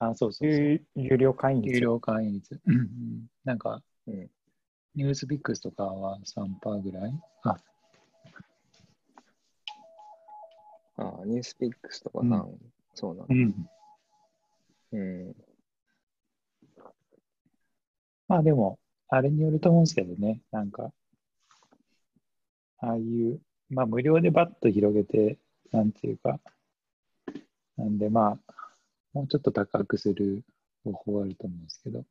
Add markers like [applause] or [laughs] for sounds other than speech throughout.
あ、そうそうそう。有有料会員有率。料会員率。うんうんなんか、うんニュースピックスとかは3%ぐらい？あ、ああ、ニュースピックスとかうんそうなの。ん。うん。まあでも、あれによると思うんですけどね、なんか、ああいう、まあ無料でバッと広げて、なんていうか、なんでまあ、もうちょっと高くする方法はあると思うんですけど、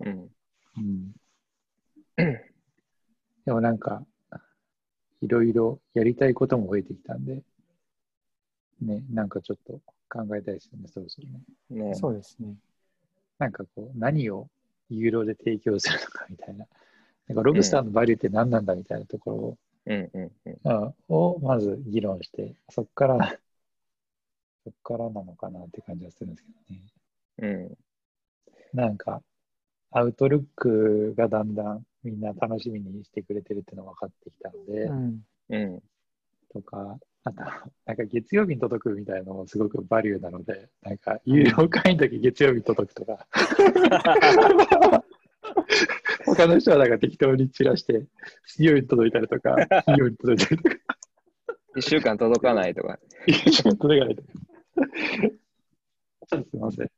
うん。うん。でもなんか、いろいろやりたいことも増えてきたんで、ね、なんかちょっと考えたいですよね、そろそろね。ねそうですね。なんかこう、何を有料で提供するのかみたいな。なんかロブスターのバリューって何なんだみたいなところを、うんうんうん。うんをまず議論して、そこから、そこからなのかなって感じはするんですけどね。うん。なんか、アウトルックがだんだんみんな楽しみにしてくれてるっていうのが分かってきたので、うん。うん。とか、あと、なんか月曜日に届くみたいなのもすごくバリューなので、なんか有料会員だけ月曜日に届くとか、[laughs] 他の人はなんか適当に散らして、水曜日に届いたりとか、金曜日に届いたりとか、一週間届かないとか。[laughs] 一週間届かないとか。ちょっとすみません。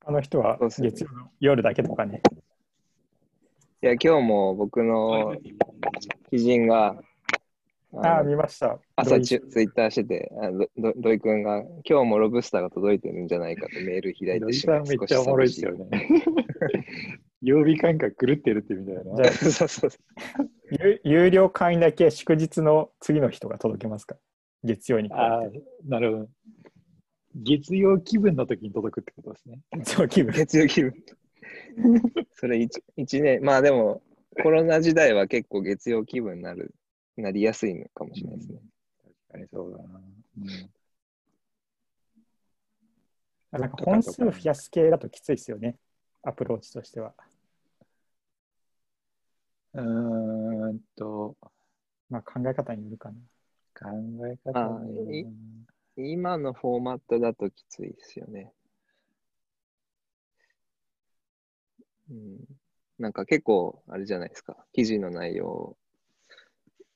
他の人は月曜の夜だけとかね。いや、今日も僕の知人が、ああ、見ました。朝ツイッターしてて、あどど土井くんが、今日もロブスターが届いてるんじゃないかとメール開いてしまいめっちゃおもろいですよ。ね。曜日感覚狂ってるってみたいな。じゃあそうそう有有料会員だけ祝日の次の人が届けますか？月曜にああ、なるほど。月曜気分の時に届くってことですね。そう気分。月曜気分。[laughs] それ一一年、まあでも、コロナ時代は結構月曜気分になる、なりやすいのかもしれないですね。確かにそうだな。なんか本数増やす系だときついですよね。アプローチとしては。うん、うーんと、まあ考え方によるかな。考え方あい今のフォーマットだときついですよね。うん、なんか結構、あれじゃないですか。記事の内容を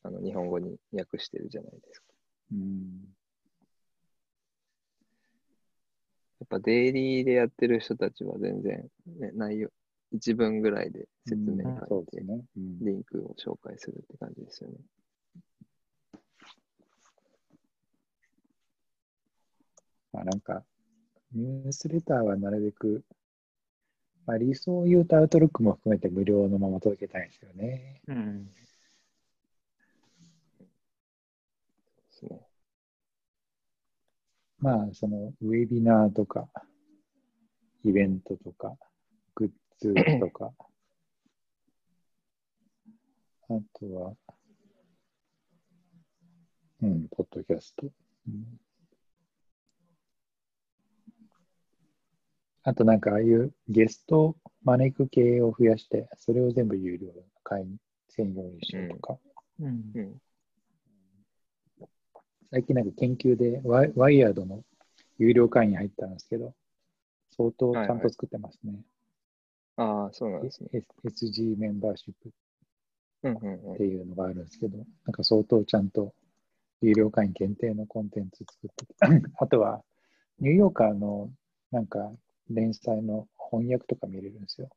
あの日本語に訳してるじゃないですか。うん。やっぱデイリーでやってる人たちは全然、ね、内容、一文ぐらいで説明うん書いてリンクを紹介するって感じですよね。まあなんか、ニュースレターはなるべく、まあ理想を言うとアウトロックも含めて無料のまま届けたいんですよね。うん。ですねまあ、その、ウェビナーとか、イベントとか、グッズとか、[coughs] あとは、うん、ポッドキャスト。うんあとなんか、ああいうゲストを招く系を増やして、それを全部有料の会員専用にしようとか、うんう。ん。最近なんか研究でワイワイヤードの有料会員に入ったんですけど、相当ちゃんと作ってますね。ああ、そうなんですね。S- SG メンバーシップっていうのがあるんですけど、なんか相当ちゃんと有料会員限定のコンテンツ作ってて、あとはニューヨーカーのなんか連載の翻訳とか見れるんですよ。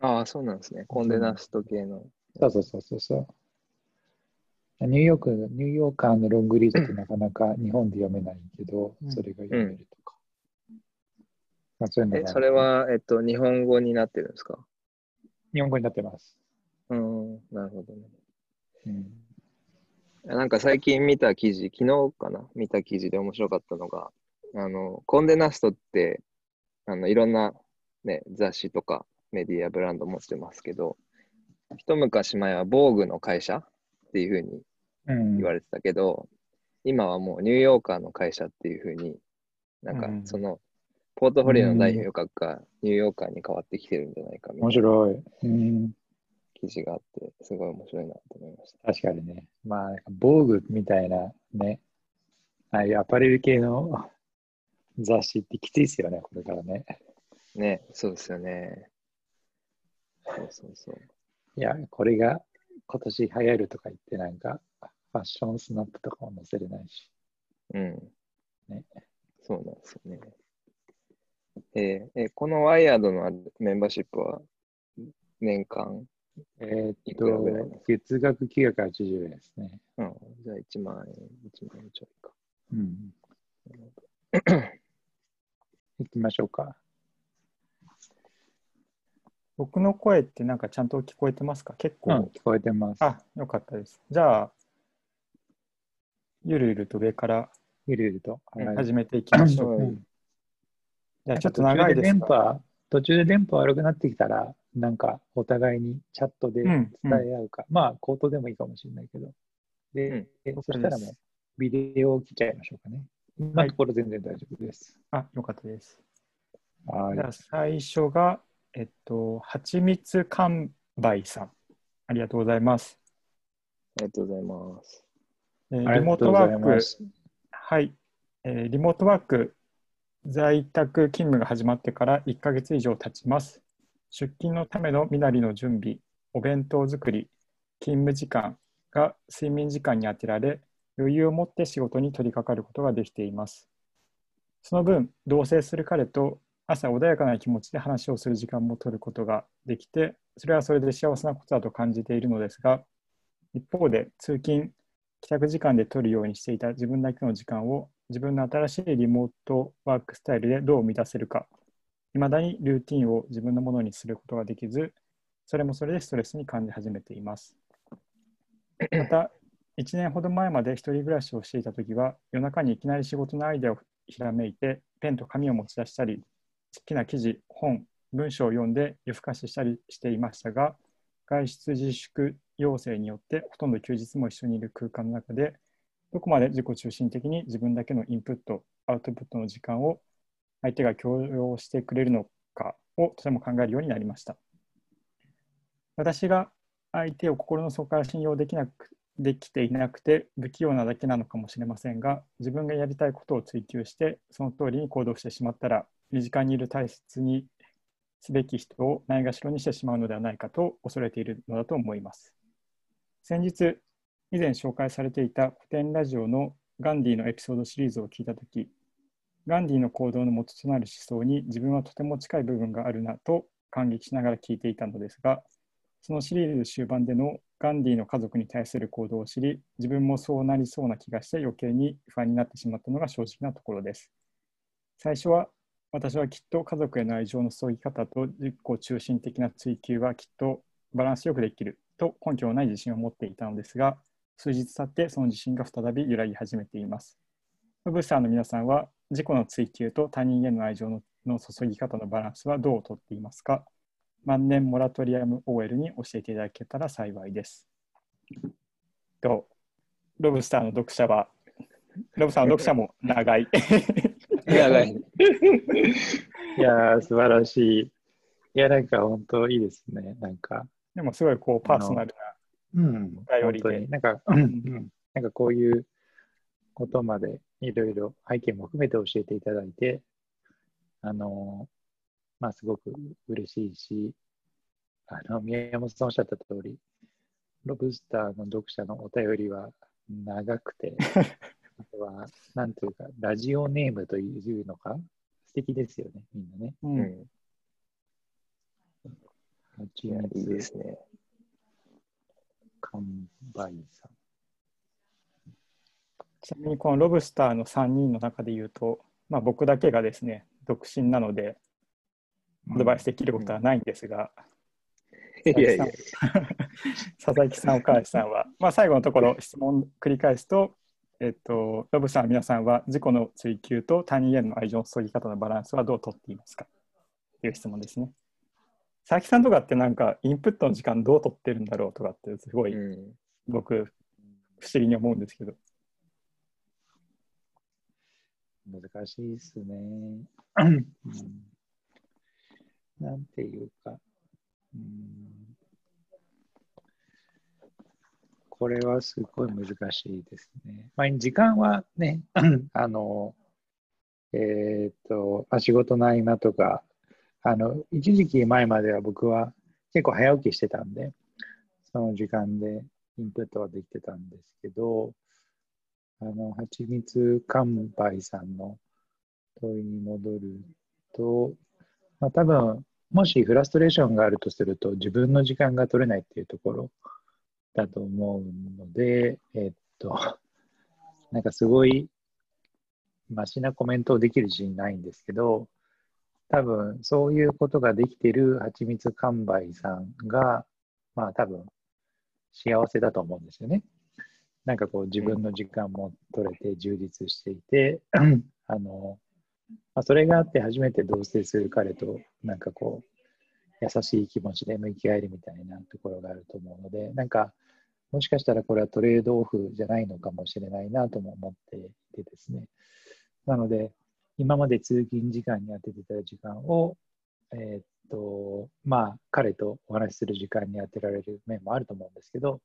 ああ、そうなんですね。コンデナスト系の。そうそうそうそうそう。ニューヨーク、ニューヨーカーのロングリードってなかなか日本で読めないけどう、んそれが読めるとか。まあ、そういうのえ、がそれは、えっと、日本語になってるんですか？日本語になってます。うん、なるほどね。うん。なんか最近見た記事、昨日かな？見た記事で面白かったのが、あの、コンデナストって、あの、いろんなね、雑誌とかメディアブランド持ってますけど、一昔前は防具の会社っていうふうにうん言われてたけど、今はもうニューヨーカーの会社っていうふうに、なんかうんその、ポートフォリオの代表格がニューヨーカーに変わってきてるんじゃないかみた面いな白い。うん。記事があって、すごい面白いなと思いました。確かにね。まあ、防具みたいなね、ああいうアパレル系の雑誌ってきついですよね、これからね。ね、そうですよね。そうそうそう。いや、これが今年流行るとか言って、なんか、ファッションスナップとかも載せれないし。うん。ねそうなんですよね。えーえこのワイヤードのメンバーシップは年間、えーっと、月額980円ですね。うん、じゃあ1万円、1万円ちょいか。うん。行きましょうか。僕の声ってなんかちゃんと聞こえてますか？結構、うん、聞こえてます。あ、よかったです。じゃあ、ゆるゆると上からゆるゆると。ねはい始めていきましょう。はいうんじゃあちょっと長いですが、途中で電波、途中で電波悪くなってきたら、なんかお互いにチャットでうん伝え合うか、まあ、口頭でもいいかもしれないけど、で、そしたらもうビデオを切っちゃいましょうかね。今のところ全然大丈夫です。あ、よかったです。はいじゃあ最初が、えっと、はちみつ完売さん。ありがとうございます。ありがとうございます。えーリモートワーク。はい、えーリモートワーク、在宅勤務が始まってから1ヶ月以上経ちます。出勤のための身なりの準備、お弁当作り、勤務時間が睡眠時間に充てられ、余裕を持って仕事に取り掛かることができています。その分、同棲する彼と朝穏やかな気持ちで話をする時間も取ることができて、それはそれで幸せなことだと感じているのですが、一方で通勤、帰宅時間で取るようにしていた自分だけの時間を自分の新しいリモートワークスタイルでどう満たせるか、いまだにルーティンを自分のものにすることができず、それもそれでストレスに感じ始めています。また、1年ほど前まで一人暮らしをしていたときは、夜中にいきなり仕事のアイデアをひらめいて、ペンと紙を持ち出したり、好きな記事、本、文章を読んで夜更かししたりしていましたが、外出自粛要請によってほとんど休日も一緒にいる空間の中でどこまで自己中心的に自分だけのインプットアウトプットの時間を相手が強要してくれるのかをとても考えるようになりました。私が相手を心の底から信用できなくできていなくて不器用なだけなのかもしれませんが自分がやりたいことを追求してその通りに行動してしまったら身近にいる大切にすべき人をないがしろにしてしまうのではないかと恐れているのだと思います。先日、以前紹介されていた古典ラジオのガンディのエピソードシリーズを聞いたとき、ガンディの行動の元となる思想に自分はとても近い部分があるなと感激しながら聞いていたのですが、そのシリーズ終盤でのガンディの家族に対する行動を知り、自分もそうなりそうな気がして余計に不安になってしまったのが正直なところです。最初は私はきっと家族への愛情の注ぎ方と自己中心的な追求はきっとバランスよくできると根拠のない自信を持っていたのですが、数日経ってその自信が再び揺らぎ始めています。ブースターの皆さんは自己の追求と他人への愛情のの注ぎ方のバランスはどうとっていますか？万年モラトリアム OL に教えていただけたら幸いです。と、ロブスターの読者は、ロブスターの読者も長い。[laughs] 長い。いやー、素晴らしい。いや、なんか本当いいですね。なんか、でもすごいこうパーソナルうん、便本りでなんか、うんうん、なんかこういうことまでいろいろ背景も含めて教えていただいて、あの、まあ、すごく嬉しいし、あの、宮本さんおっしゃった通り、ロブスターの読者のお便りは長くて、[laughs] あとは、なんというか、ラジオネームというのか、素敵ですよね、みんなね。な。ううんちいや、みでつすね。完売さん。ちなみにこのロブスターの3人の中で言うと、まあ、僕だけがですね、独身なので、アドバイスできることはないんですが、いやいや、佐々木さん、岡橋さんは、まあ、最後のところ質問繰り返すと、えっと、ロブさん、皆さんは自己の追求と他人への愛情の注ぎ方のバランスはどうとっていますか？という質問ですね。佐々木さんとかってなんかインプットの時間どう取ってるんだろうとかってすごいうん。僕不思議に思うんですけど。難しいですね。[clears throat] うんなんていうか、うん、これはすごい難しいですね。まあ、時間はね、[clears throat] あの、えっ、と、あ仕事の合間とか、あの、一時期前までは僕は結構早起きしてたんで、その時間でインプットはできてたんですけど、あの、はちみつカンパイさんの問いに戻ると、まあ多分、もしフラストレーションがあるとすると、自分の時間が取れないっていうところだと思うので、えっと、[laughs] なんかすごい、マシなコメントをできる自信ないんですけど、多分、そういうことができてるはちみつ完売さんが、まあ多分、幸せだと思うんですよね。なんかこう、自分の時間も取れて充実していて、[clears throat] あの、まあ、それがあって初めて同棲する彼と、なんかこう、優しい気持ちで向き合えるみたいなところがあると思うので、なんか、もしかしたらこれはトレードオフじゃないのかもしれないなとも思っていてですね。なので、今まで通勤時間に当ててた時間を、えー、っと、まあ、彼とお話しする時間に当てられる面もあると思うんですけど、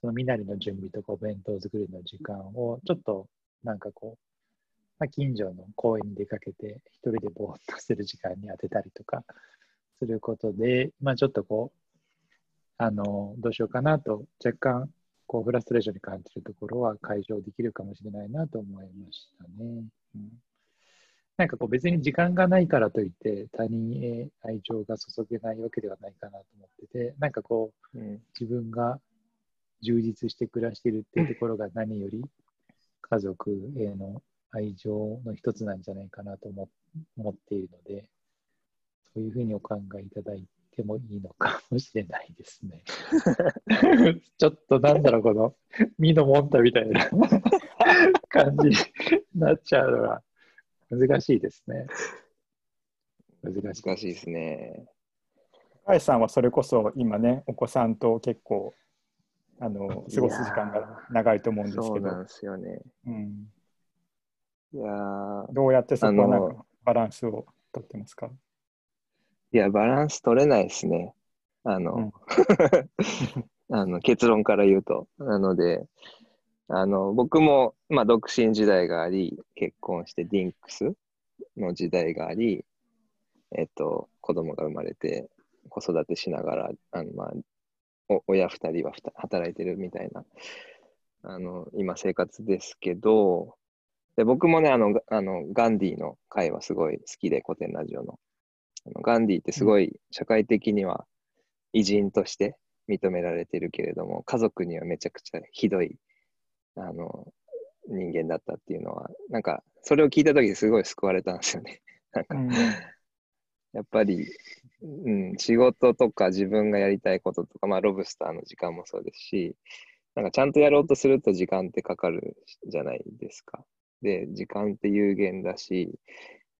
その身なりの準備とかお弁当作りの時間を、ちょっとなんかこう、まあ、近所の公園に出かけて、一人でぼーっとする時間に当てたりとかすることで、まあ、ちょっとこう、あの、どうしようかなと、若干、こう、フラストレーションに感じるところは解消できるかもしれないなと思いましたね。うん、なんかこう、別に時間がないからといって、他人へ愛情が注げないわけではないかなと思ってて、なんかこう、うん、自分が充実して暮らしているっていうところが何より家族への愛情の一つなんじゃないかなと思っているので、そういうふうにお考えいただいてもいいのかもしれないですね。[laughs] ちょっとなんだろう、この、身のもんたみたいな [laughs] 感じになっちゃうのは難しいですね。難しい難しいですね。高橋さんはそれこそ今ね、お子さんと結構あの過ごす時間が長いと思うんですけど。そうなんですよね。うん、いやどうやってそこはなんかバランスをとってますか？いや、バランス取れないですね。あの、うん、[laughs] あの結論から言うと。なので、あの僕も、まあ、独身時代があり、結婚してディンクスの時代があり、えっと、子供が生まれて、子育てしながら、あのまあ、お親二人は働いてるみたいな、あの、今生活ですけど、で僕もね、あの、あのガンディの会はすごい好きで、古典ラジオの。ガンディってすごい社会的には偉人として認められてるけれども、家族にはめちゃくちゃひどいあの人間だったっていうのは、なんかそれを聞いた時すごい救われたんですよね。[laughs] なんか、うん、やっぱり、うん、仕事とか自分がやりたいこととか、まあロブスターの時間もそうですし、なんかちゃんとやろうとすると時間ってかかるじゃないですか。で、時間って有限だし、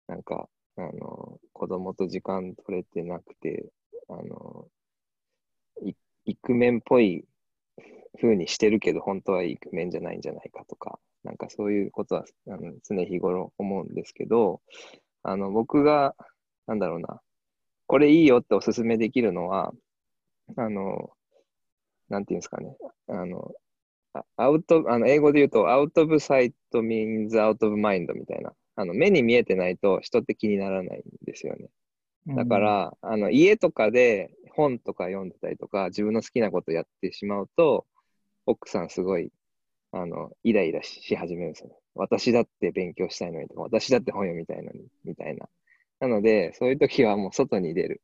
なんかあの、子供と時間取れてなくて、あの、イクメンっぽい風にしてるけど、本当はイクメンじゃないんじゃないかとか、なんかそういうことはあの常日頃思うんですけど、あの、僕が、なんだろうな、これいいよっておすすめできるのは、あの、なんていうんですかね、あの、アウト、あの英語で言うと、アウトブサイトト means アウトブマインドみたいなあの目に見えてないと人って気にならないんですよね。だから、うん、あの家とかで本とか読んでたりとか、自分の好きなことやってしまうと、奥さんすごい、あの、イライラし始めるんですよね。私だって勉強したいのにとか、私だって本読みたいのに、みたいな。なので、そういう時はもう外に出る。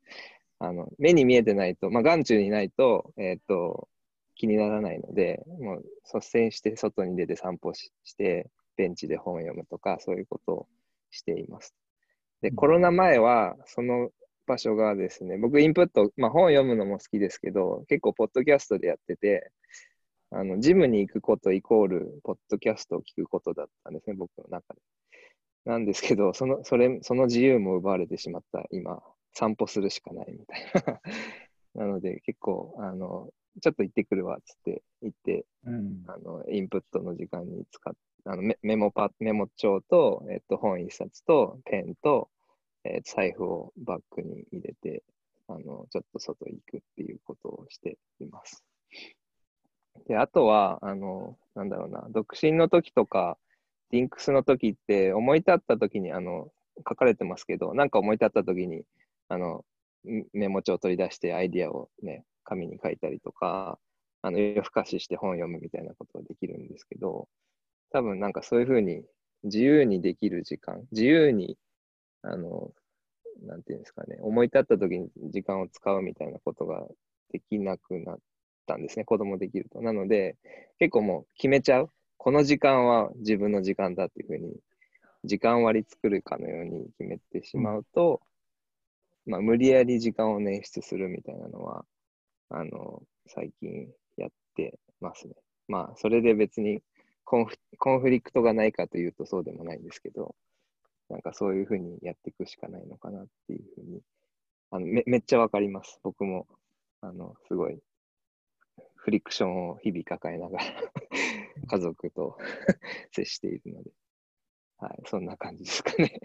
あの、目に見えてないと、まあ、眼中にないと、えっ、ー、と、気にならないので、もう率先して外に出て散歩しして、ベンチで本を読むとか、そういうことをしています。で、コロナ前は、その場所がですね、僕インプット、まあ本を読むのも好きですけど、結構ポッドキャストでやってて、あの、ジムに行くことイコール、ポッドキャストを聞くことだったんですね、僕の中で。なんですけど、その、それ、その自由も奪われてしまった今、散歩するしかないみたいな。[laughs] なので、結構、あの、ちょっと行ってくるわ、つって行って、うん、あの、インプットの時間に使っあのメメモパメモ帳と、えっと、本一冊とペンと、えー、財布をバッグに入れてあのちょっと外行くっていうことをしています。であとはあの、なんだろうな、独身の時とかリンクスの時って思い立った時にあの書かれてますけど、なんか思い立った時にあのメモ帳を取り出してアイディアをね、紙に書いたりとか、あの夜更かしして本読むみたいなことができるんですけど、多分なんかそういうふうに自由にできる時間、自由に、あの、なんていうんですかね、思い立った時に時間を使うみたいなことができなくなったんですね、子供できると。なので、結構もう決めちゃう。この時間は自分の時間だっていうふうに、時間割り作るかのように決めてしまうと、うん、まあ、無理やり時間を捻出するみたいなのは、あの、最近やってますね。まあ、それで別にコンフコンフリクトがないかというとそうでもないんですけど、なんかそういうふうにやっていくしかないのかなっていうふうに、あのめめっちゃわかります。僕も、あの、すごい、フリクションを日々抱えながら家族と [laughs] 接しているので、はい、そんな感じですかね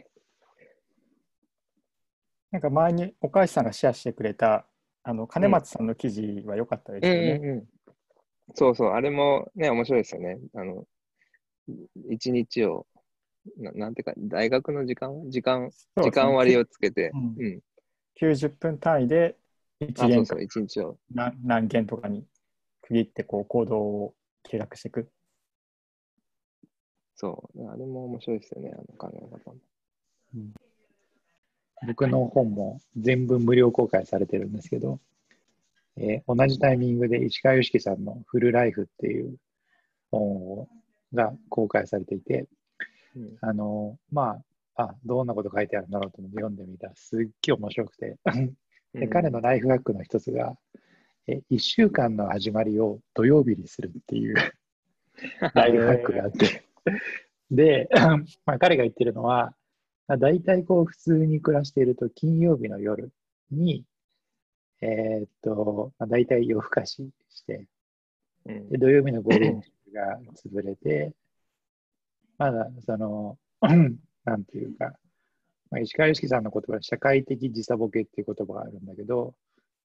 なんか前に岡橋さんがシェアしてくれた、あの金松さんの記事は良かったですよね。うんうんうん。そうそう、あれもね、面白いですよね。あの、一日を、ななんていうか、大学の時間？時間、時間割をつけて、うん。うん、90分単位で1件そうそう。日を。何何件とかに区切ってこう行動を計画していく。そう、あれも面白いですよね、あの考え方も。うん、僕の本も全部無料公開されてるんですけど、えー、同じタイミングで石川良樹さんのフルライフっていう本が公開されていて、うん、あの、まあ、あ、どんなこと書いてあるんだろうと思って読んでみたら、すっげえ面白くて。で、彼のライフハックの一つが、え1週間の始まりを土曜日にするっていう [laughs] ライフハックがあって。で、まあ、彼が言ってるのは、まあ、大体こう普通に暮らしていると金曜日の夜にえー、っと、まあ、大体夜更かしして、で土曜日の午前中が潰れて、まだその、[clears throat] なんていうか、まあ、石川良樹さんの言葉は社会的時差ボケっていう言葉があるんだけど、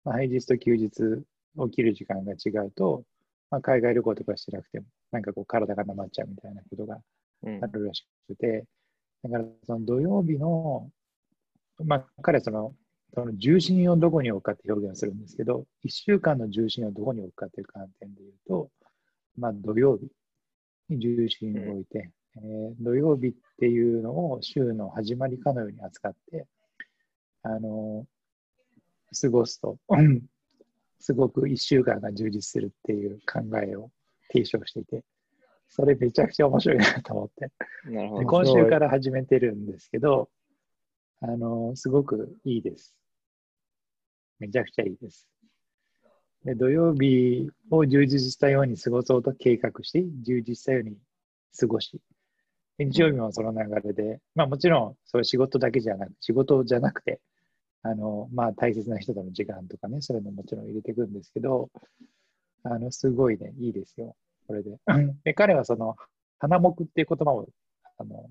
まあ、平日と休日起きる時間が違うと、まあ、海外旅行とかしてなくても、なんかこう体がなまっちゃうみたいなことがあるらしくて、だからその土曜日の、まあ彼そのその重心をどこに置くかって表現をするんですけど、1週間の重心をどこに置くかという観点で言うと、まあ、土曜日に重心を置いて、うん、えー、土曜日っていうのを週の始まりかのように扱って、あの、過ごすと、[laughs] すごく1週間が充実するっていう考えを提唱していて、それめちゃくちゃ面白いなと思って。なるほど今週から始めてるんですけど、あのー、すごくいいです。めちゃくちゃいいです。で土曜日を充実したように過ごそうと計画して、充実したように過ごし、日曜日もその流れで、まあもちろん、それ仕事だけじゃなく、仕事じゃなくて、あの、まあ大切な人との時間とかね、そういうのももちろん入れていくんですけど、あの、すごいね、いいですよ、これで。で、彼はその、花目っていう言葉を、あの、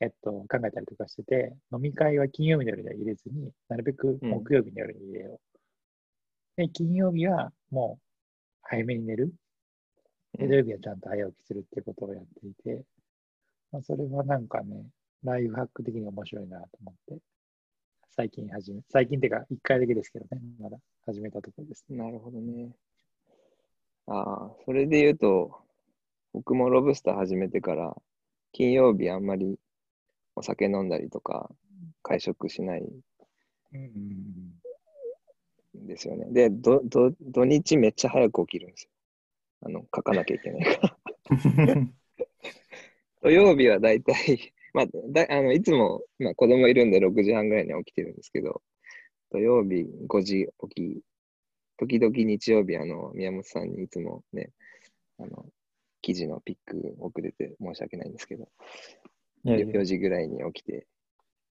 えっと、考えたりとかしてて、飲み会は金曜日の夜には入れずに、なるべく木曜日の夜に入れよう。うん、で、金曜日はもう早めに寝る。で、土曜日はちゃんと早起きするっていうことをやっていて、まあ、それはなんかね、ライフハック的に面白いなと思って、最近始め、最近っていうか1回だけですけどね、まだ始めたところです、ね。なるほどね。ああ、それで言うと、僕もロブスター始めてから、金曜日あんまりお酒飲んだりとか、会食しないんですよね。で、ど、ど、土日めっちゃ早く起きるんですよ。あの、書かなきゃいけないから。[laughs] 土曜日はだいたい、まあ、だあのいつも、まあ、子供いるんで6時半ぐらいには起きてるんですけど、土曜日5時起き、時々日曜日、あの、宮本さんにいつもね、あの、記事のピック遅れて申し訳ないんですけど、4時ぐらいに起きて、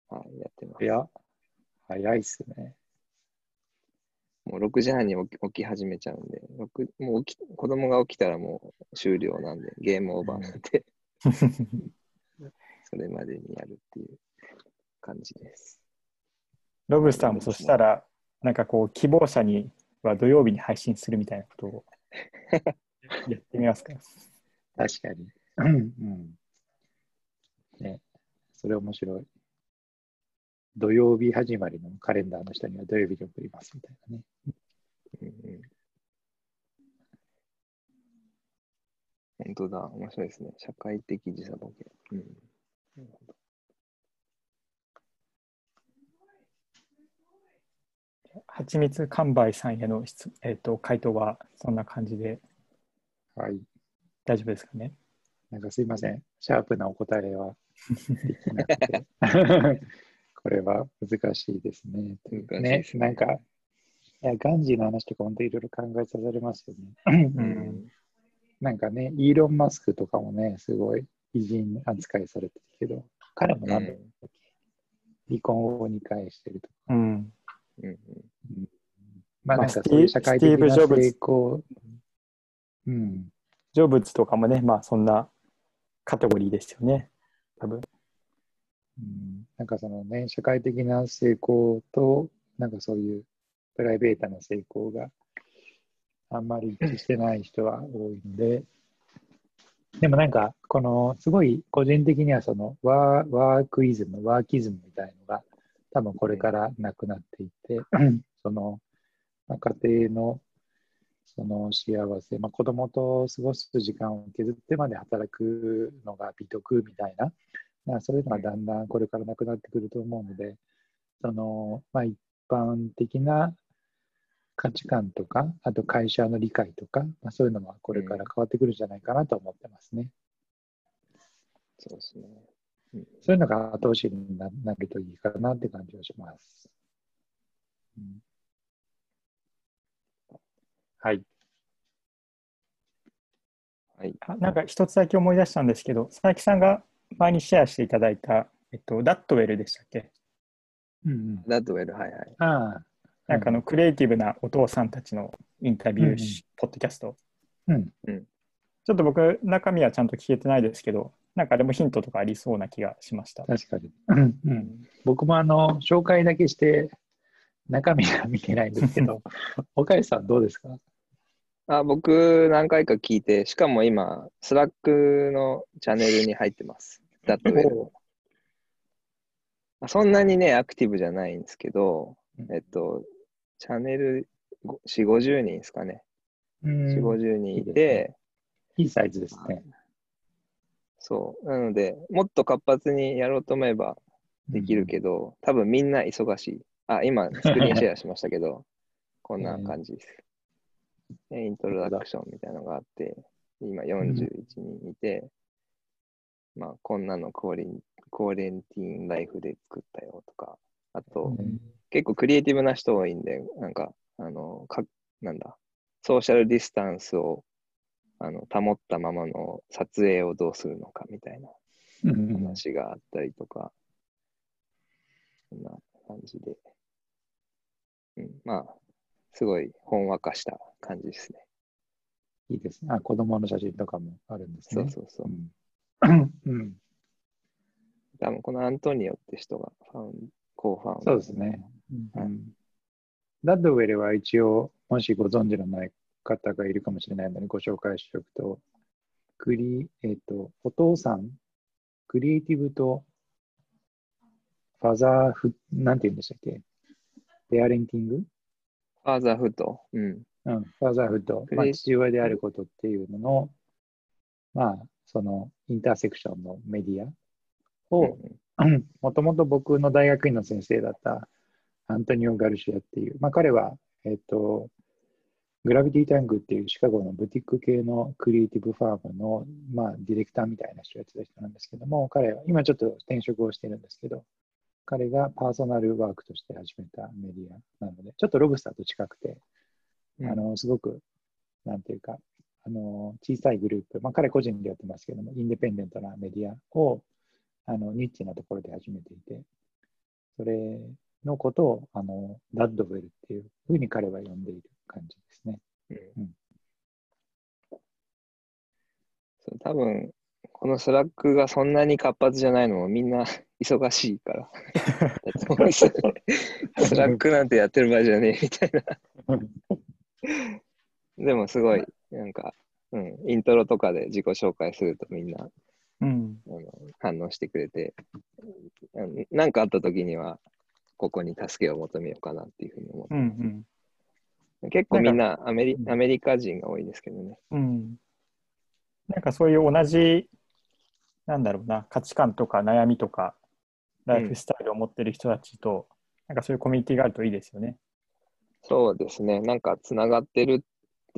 はい、やってます。いや、早いっすね。もう6時半に起き起き始めちゃうんで、もう起き子供が起きたらもう終了なんで、ゲームオーバーなんで、[laughs] それまでにやるっていう感じです。ロブスターもそしたら、なんかこう、希望者には土曜日に配信するみたいなことを [laughs] やってみますか。確かに。うんね、それ面白い。土曜日始まりのカレンダーの下には土曜日に送りますみたいなね。うんうん本当だ、面白いですね。社会的時差ボケ。うん。なるほどはちみつ完売さんへの質、えっと回答はそんな感じではい。大丈夫ですかね？なんかすいません。シャープなお答えは。[laughs] これは難しいですね。難しいねです、ねなんか、いや、ガンジーの話とか本当いろいろ考えさせられますよね。うんなんかね、イーロン・マスクとかもね、すごい偉人扱いされてるけど、彼もなんだっけ、離婚を2回してるとか。うん。うんうんまあまあなんかそういう社会的なスティーブジョブズ成功。うん。ジョブズとかもね、まあそんなカテゴリーですよね。多分。うんなんかそのね、社会的な成功と、なんかそういうプライベートな成功があんまり一致してない人は多いので、でもなんか、このすごい個人的にはそのワーワークイズム、ワーキズムみたいのが多分これからなくなっていって、[laughs] その、まあ、家庭のその幸せ、まあ、子供と過ごす時間を削ってまで働くのが美徳みたいな、まあ、そういうのがだんだんこれからなくなってくると思うので、その、まあ、一般的な価値観とか、あと会社の理解とか、まあ、そういうのはこれから変わってくるんじゃないかなと思ってますね。そうですね。そういうのが後押しにななるといいかなって感じがします。うんはい。はい。あなんか一つだけ思い出したんですけど、佐々木さんが前にシェアしていただいた、えっと、ダットウェルでしたっけ？うんうん、ラッドウェル、はいはい。ああ、なんかあの、クリエイティブなお父さんたちのインタビューし、ポッドキャスト。うんちょっと僕、中身はちゃんと聞けてないですけど、なんかでもヒントとかありそうな気がしました。確かに。うんうん、僕もあの、紹介だけして、中身は見てないんですけど、[laughs] 岡井さんどうですか？あ、僕、何回か聞いて、しかも今、スラックのチャンネルに入ってます。ダッドウェルの。そんなにね、アクティブじゃないんですけど、えっと、チャンネルご4、50人ですかね。うん4、50人いて、いいサイズですね。そう。なので、もっと活発にやろうと思えばできるけど、多分みんな忙しい。あ、今、スクリーンシェアしましたけど、[laughs] こんな感じです。でイントロダクションみたいなのがあって、今41人いて、まあ、こんなのクオリンクオレンティーンライフで作ったよとか、あと、うん結構クリエイティブな人多いんで、なんか、あの、かなんだ、ソーシャルディスタンスをあの保ったままの撮影をどうするのかみたいなうん話があったりとか、そんな感じで、うん、まあ、すごいほんわかした感じですね。いいですね。あ、子供の写真とかもあるんですね。そうそうそう。うん。うん。多分このアントニオって人がファウン、コーファウンダーそうですね。うんうんダッドウェルは一応、もしご存知のない方がいるかもしれないのでご紹介しておくと、クリ、えっ、と、お父さん、クリエイティブとファザーフ、なんて言うんでしたっけ？ペアレンティング？ファーザーフット。うん。うん、ファーザーフッド、まあ、父親であることっていうのの、まあ、そのインターセクションのメディアを、もともと僕の大学院の先生だったアントニオ・ガルシアっていう、まあ、彼は、えっ、と、グラビティタングっていうシカゴのブティック系のクリエイティブファームの、まあ、ディレクターみたいな人をやってた人なんですけども、彼は、今ちょっと転職をしてるんですけど、彼がパーソナルワークとして始めたメディアなので、ちょっとロブスターと近くて、うんあの、すごく、なんていうか、あの、小さいグループ、まあ、彼個人でやってますけども、インデペンデントなメディアを、あの、ニッチなところで始めていて、それのことを、あの、ダッドウェルっていうふうに彼は呼んでいる感じ。うんそう多分、このスラックがそんなに活発じゃないのもみんな [laughs] 忙しいから。[laughs] スラックなんてやってる場合じゃねえみたいな。でもすごい、なんか、うん、イントロとかで自己紹介するとみんなうん。あの反応してくれて、何かあった時には、ここに助けを求めようかなっていうふうに思ってうんうん。結構みんなアメリうんアメリカ人が多いですけどね。うん。なんかそういう同じ、なんだろうな、価値観とか悩みとか、ライフスタイルを持ってる人たちと、なんかそういうコミュニティがあるといいですよね。そうですね。なんかつながってる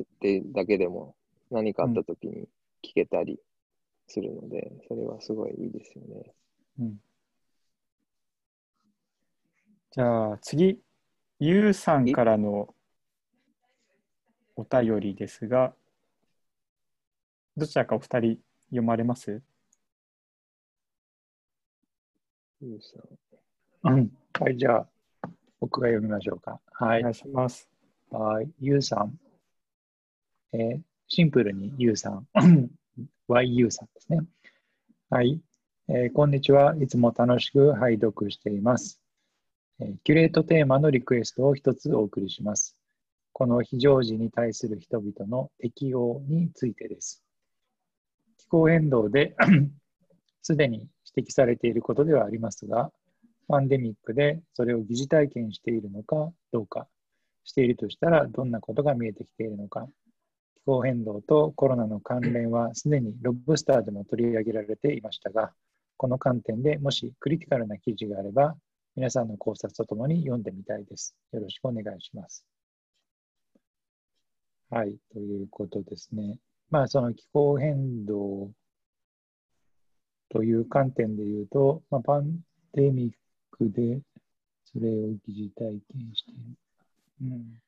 ってだけでも何かあった時に聞けたりするので、それはすごいいいですよね。うん。じゃあ次、ゆうさんからのお便りですが、どちらかお二人読まれます？うん。はい、じゃあ、僕が読みましょうか。はいお願。いします。はい。ゆうさん。えーシンプルにゆうさん。[laughs] YU さんですね。はい、えーこんにちは。いつも楽しく拝読しています、えーキュレートテーマのリクエストを一つお送りします。この非常時に対する人々の適応についてです。気候変動で [clears throat] すでに指摘されていることではありますが、パンデミックでそれを疑似体験しているのかどうか、しているとしたらどんなことが見えてきているのか、気候変動とコロナの関連はすでにロブスターでも取り上げられていましたが、この観点でもしクリティカルな記事があれば、皆さんの考察とともに読んでみたいです。よろしくお願いします。はい、ということですね。まあ、その気候変動という観点で言うと、まあ、パンデミックでそれを疑似体験している。うん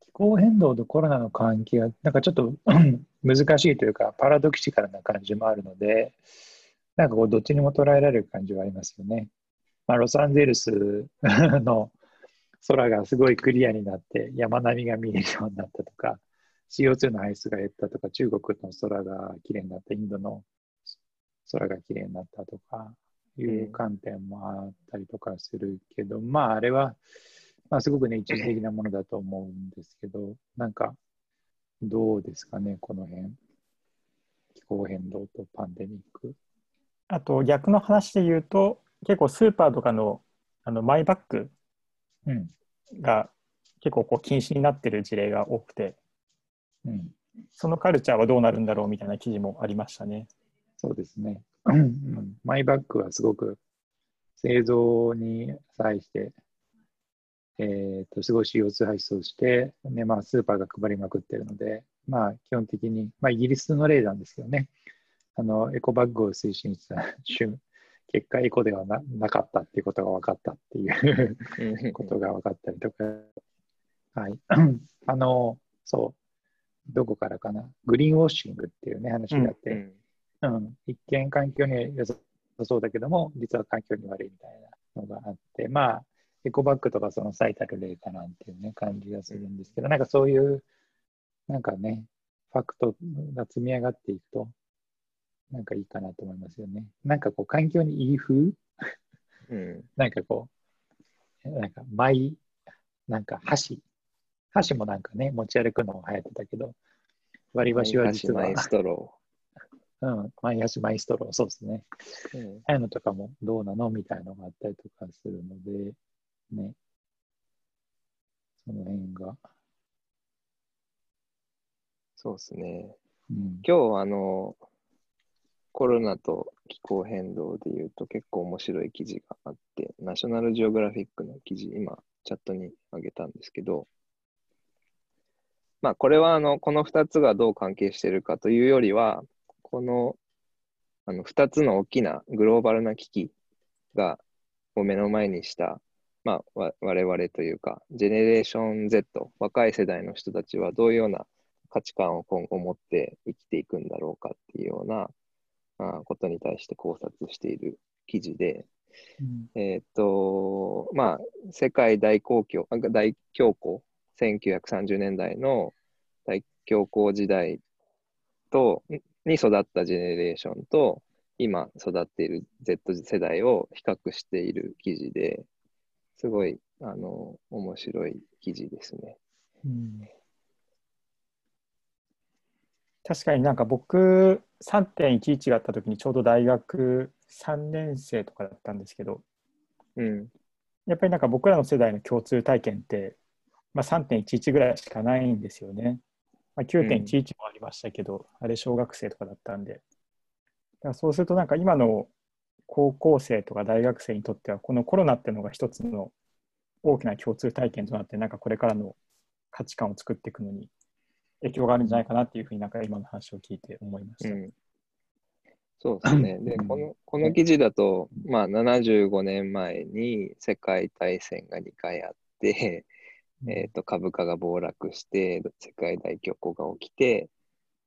気候変動とコロナの関係は、なんかちょっと [clears throat] 難しいというか、パラドキシカルな感じもあるので、なんかこう、どっちにも捉えられる感じはありますよね。まあ、ロサンゼルスの空がすごいクリアになって、山並みが見えるようになったとか、CO2 の排出が減ったとか、中国の空がきれいになった、インドの空がきれいになったとか、いう観点もあったりとかするけど、まあ、あれは、まあ、すごくね、一時的なものだと思うんですけど、なんか、どうですかね、この辺。気候変動とパンデミック。あと逆の話で言うと、結構スーパーとかのあのマイバッグうん。が結構こう禁止になってる事例が多くて、うん。そのカルチャーはどうなるんだろうみたいな記事もありましたね。そうですね。うんマイバッグはすごく製造に際して、えっと、すごい CO2 排出をして、ね、まあ、スーパーが配りまくってるので、まあ、基本的に、まあ、イギリスの例なんですけどね、あの、エコバッグを推進した [laughs] 瞬結果、エコではななかったっていうことが分かったっていうことが分かったりとか、はい。[clears throat] あの、そう、どこからかな、グリーンウォッシングっていうね、話があって、うんうん、一見環境には良さそうだけども、実は環境に悪いみたいなのがあって、まあ、エコバッグとかその最たる例かなんていうね、感じがするんですけど、なんかそういう、なんかね、ファクトが積み上がっていくと、なんかいいかなと思いますよね。なんかこう、環境にいい風？うんなんかこう、なんか、マイ、なんか箸。箸もなんかね、持ち歩くの流行ってたけど、割り箸は実はマイ、ストロ [laughs] うん、マイ箸、マイストロー、そうですね。ー。うんああいうのとかもどうなのみたいなのがあったりとかするので、ね。その辺が。そうですね。うん。今日、あの、コロナと気候変動で言うと結構面白い記事があって、ナショナルジオグラフィックの記事、今、チャットに上げたんですけど、まあ、これは、あの、この2つがどう関係しているかというよりは、この、あの、2つの大きなグローバルな危機が、を目の前にした、まあ、我々というか、ジェネレーション Z、若い世代の人たちはどういうような価値観を今後持って生きていくんだろうかっていうようなことに対して考察している記事で、うんえーっと、まあ、世界大公共、あ大恐慌、1930年代の大恐慌時代と、に育ったジェネレーションと、今育っている Z 世代を比較している記事で、すごい、あの、面白い記事ですね。うん確かになんか僕3.11があった時にちょうど大学3年生とかだったんですけどうん。やっぱりなんか僕らの世代の共通体験って、まあ、3.11ぐらいしかないんですよね。まあ、9.11もありましたけど、あれ小学生とかだったんで。だからそうするとなんか今の高校生とか大学生にとってはこのコロナっていうのが一つの大きな共通体験となってなんかこれからの価値観を作っていくのに影響があるんじゃないかなっていうふうになんか今の話を聞いて思いました。うん。そうですね。[laughs] で、うんこの、この記事だと、まあ、75年前に世界大戦が2回あって、えっと、株価が暴落して、世界大恐慌が起きて、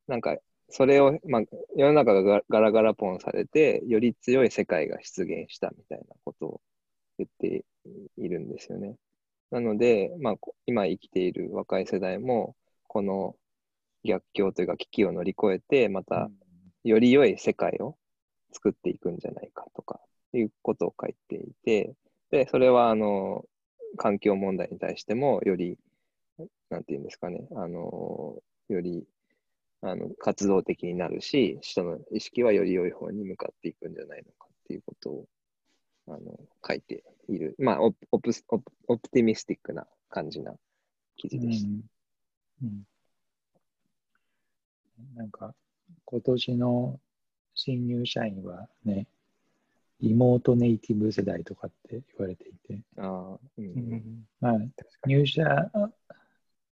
なんか、それを、まあ、世の中がガガラガラポンされて、より強い世界が出現したみたいなことを言っているんですよね。なので、まあ、こ今生きている若い世代も、この逆境というか危機を乗り越えて、またより良い世界を作っていくんじゃないかとかいうことを書いていて、で、それはあの環境問題に対してもより、なんていうんですかね、あのよりあの活動的になるし、人の意識はより良い方に向かっていくんじゃないのかっていうことをあの書いている、まあオプオプスオプ、オプティミスティックな感じな記事でした。うん。うんなんか、今年の新入社員はね、リモートネイティブ世代とかって言われていて、ああ、うんうん。まあ、入社、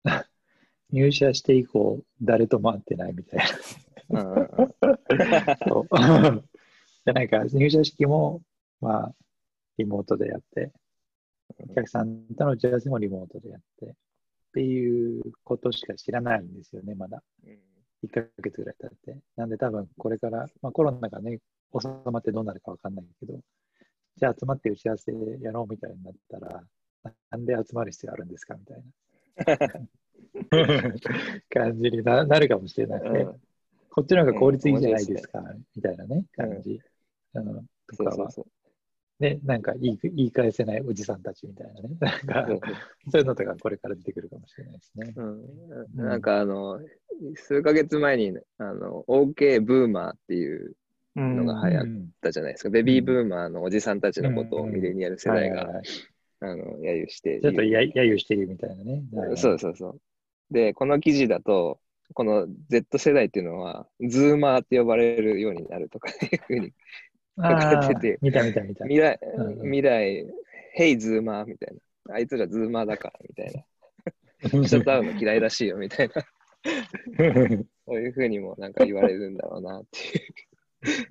[laughs] 入社して以降、誰とも会ってないみたいな。なんか入社式も、まあ、リモートでやって、お客さんとの打ち合わせもリモートでやって、っていうことしか知らないんですよね、まだ。うん1ヶ月ぐらい経って。なんで多分これから、まあ、コロナがね、収まってどうなるかわかんないけど、じゃあ集まって打ち合わせやろうみたいになったら、なんで集まる必要あるんですかみたいな [laughs] 感じにななるかもしれないね。うんこっちの方が効率いいじゃないですか、みたいなね、感じ。うん、とかは。ね、なんか言い言い返せないおじさんたちみたいなね。[laughs] なんか、そうそういうのとかこれから出てくるかもしれないですね。うん、なんかあの、数ヶ月前に、あの、OK ブーマーっていううんのが流行っうんたじゃないですか。ベビーブーマーのおじさんたちのことをうんミレニアル世代が、揶揄してちょっと揶揄してるみたいなね。そうそうそう。で、この記事だと、この Z 世代っていうのは、ズーマーって呼ばれるようになるとかいうふうに、あ書かれててー [laughs] 見た見た見た。未来、未来、ヘイズーマーみたいな。あいつらズーマーだからみたいな。人と会うの嫌いらしいよみたいな。そういうふうにもなんか言われるんだろうなっていう。